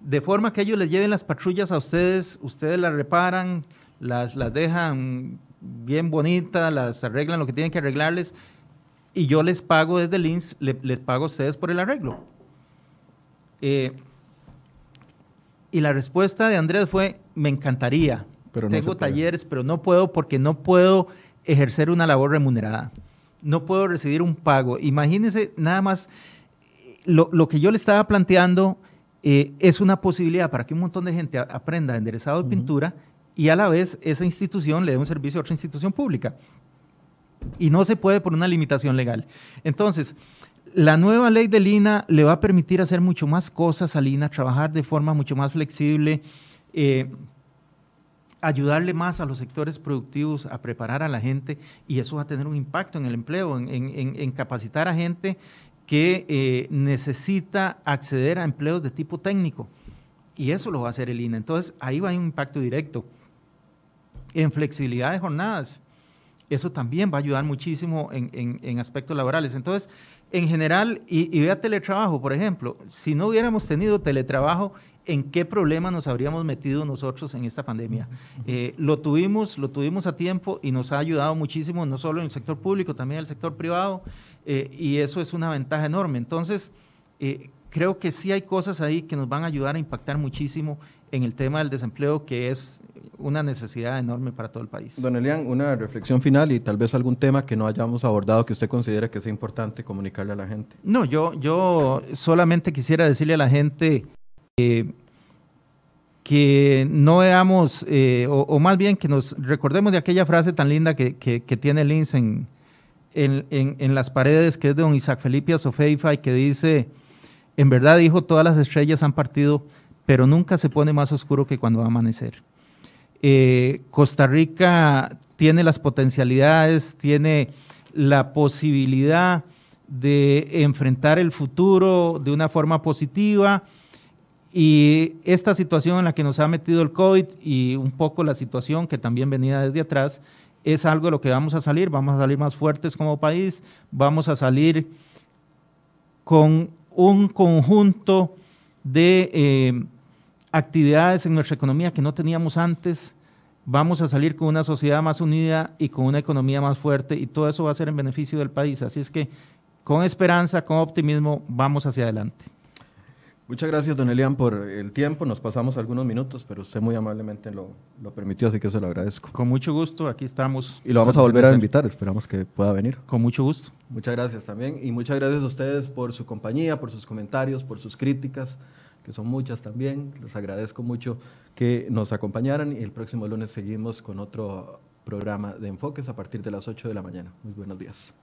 de forma que ellos les lleven las patrullas a ustedes, ustedes las reparan, las, las dejan bien bonitas, las arreglan lo que tienen que arreglarles, y yo les pago desde el les pago a ustedes por el arreglo. Eh, y la respuesta de Andrés fue, me encantaría, pero tengo talleres, pero no puedo porque no puedo ejercer una labor remunerada. No puedo recibir un pago. Imagínense nada más, lo, que yo le estaba planteando eh, es una posibilidad para que un montón de gente aprenda enderezado de pintura y a la vez esa institución le dé un servicio a otra institución pública. Y no se puede por una limitación legal. Entonces, la nueva ley de Lina le va a permitir hacer mucho más cosas a Lina, trabajar de forma mucho más flexible, eh, ayudarle más a los sectores productivos a preparar a la gente y eso va a tener un impacto en el empleo, en, capacitar a gente que eh, necesita acceder a empleos de tipo técnico. Y eso lo va a hacer el INA. Entonces, ahí va a un impacto directo. En flexibilidad de jornadas, eso también va a ayudar muchísimo en aspectos laborales. Entonces, en general, y, vea teletrabajo, por ejemplo, si no hubiéramos tenido teletrabajo, ¿en qué problema nos habríamos metido nosotros en esta pandemia? Eh, lo, tuvimos, lo tuvimos a tiempo y nos ha ayudado muchísimo, no solo en el sector público, también en el sector privado, eh, y eso es una ventaja enorme. Entonces, eh, creo que sí hay cosas ahí que nos van a ayudar a impactar muchísimo en el tema del desempleo, que es una necesidad enorme para todo el país. Don Elian, una reflexión final y tal vez algún tema que no hayamos abordado que usted considere que sea importante comunicarle a la gente. No, yo, yo solamente quisiera decirle a la gente que no veamos, eh, o, más bien que nos recordemos de aquella frase tan linda que, tiene Linz en, en, las paredes, que es de don Isaac Felipe Azofeifa y que dice, en verdad dijo, todas las estrellas han partido, pero nunca se pone más oscuro que cuando va a amanecer. Eh, Costa Rica tiene las potencialidades, tiene la posibilidad de enfrentar el futuro de una forma positiva y esta situación en la que nos ha metido el COVID y un poco la situación que también venía desde atrás es algo de lo que vamos a salir, vamos a salir más fuertes como país, vamos a salir con un conjunto de eh, actividades en nuestra economía que no teníamos antes, vamos a salir con una sociedad más unida y con una economía más fuerte y todo eso va a ser en beneficio del país. Así es que con esperanza, con optimismo, vamos hacia adelante. Muchas gracias, don Elian, por el tiempo. Nos pasamos algunos minutos, pero usted muy amablemente lo, lo, permitió, así que se lo agradezco. Con mucho gusto, aquí estamos. Y lo vamos a volver a invitar, esperamos que pueda venir. Con mucho gusto. Muchas gracias también. Y muchas gracias a ustedes por su compañía, por sus comentarios, por sus críticas que son muchas también. Les agradezco mucho que nos acompañaran y el próximo lunes seguimos con otro programa de enfoques a partir de las 8 de la mañana. Muy buenos días.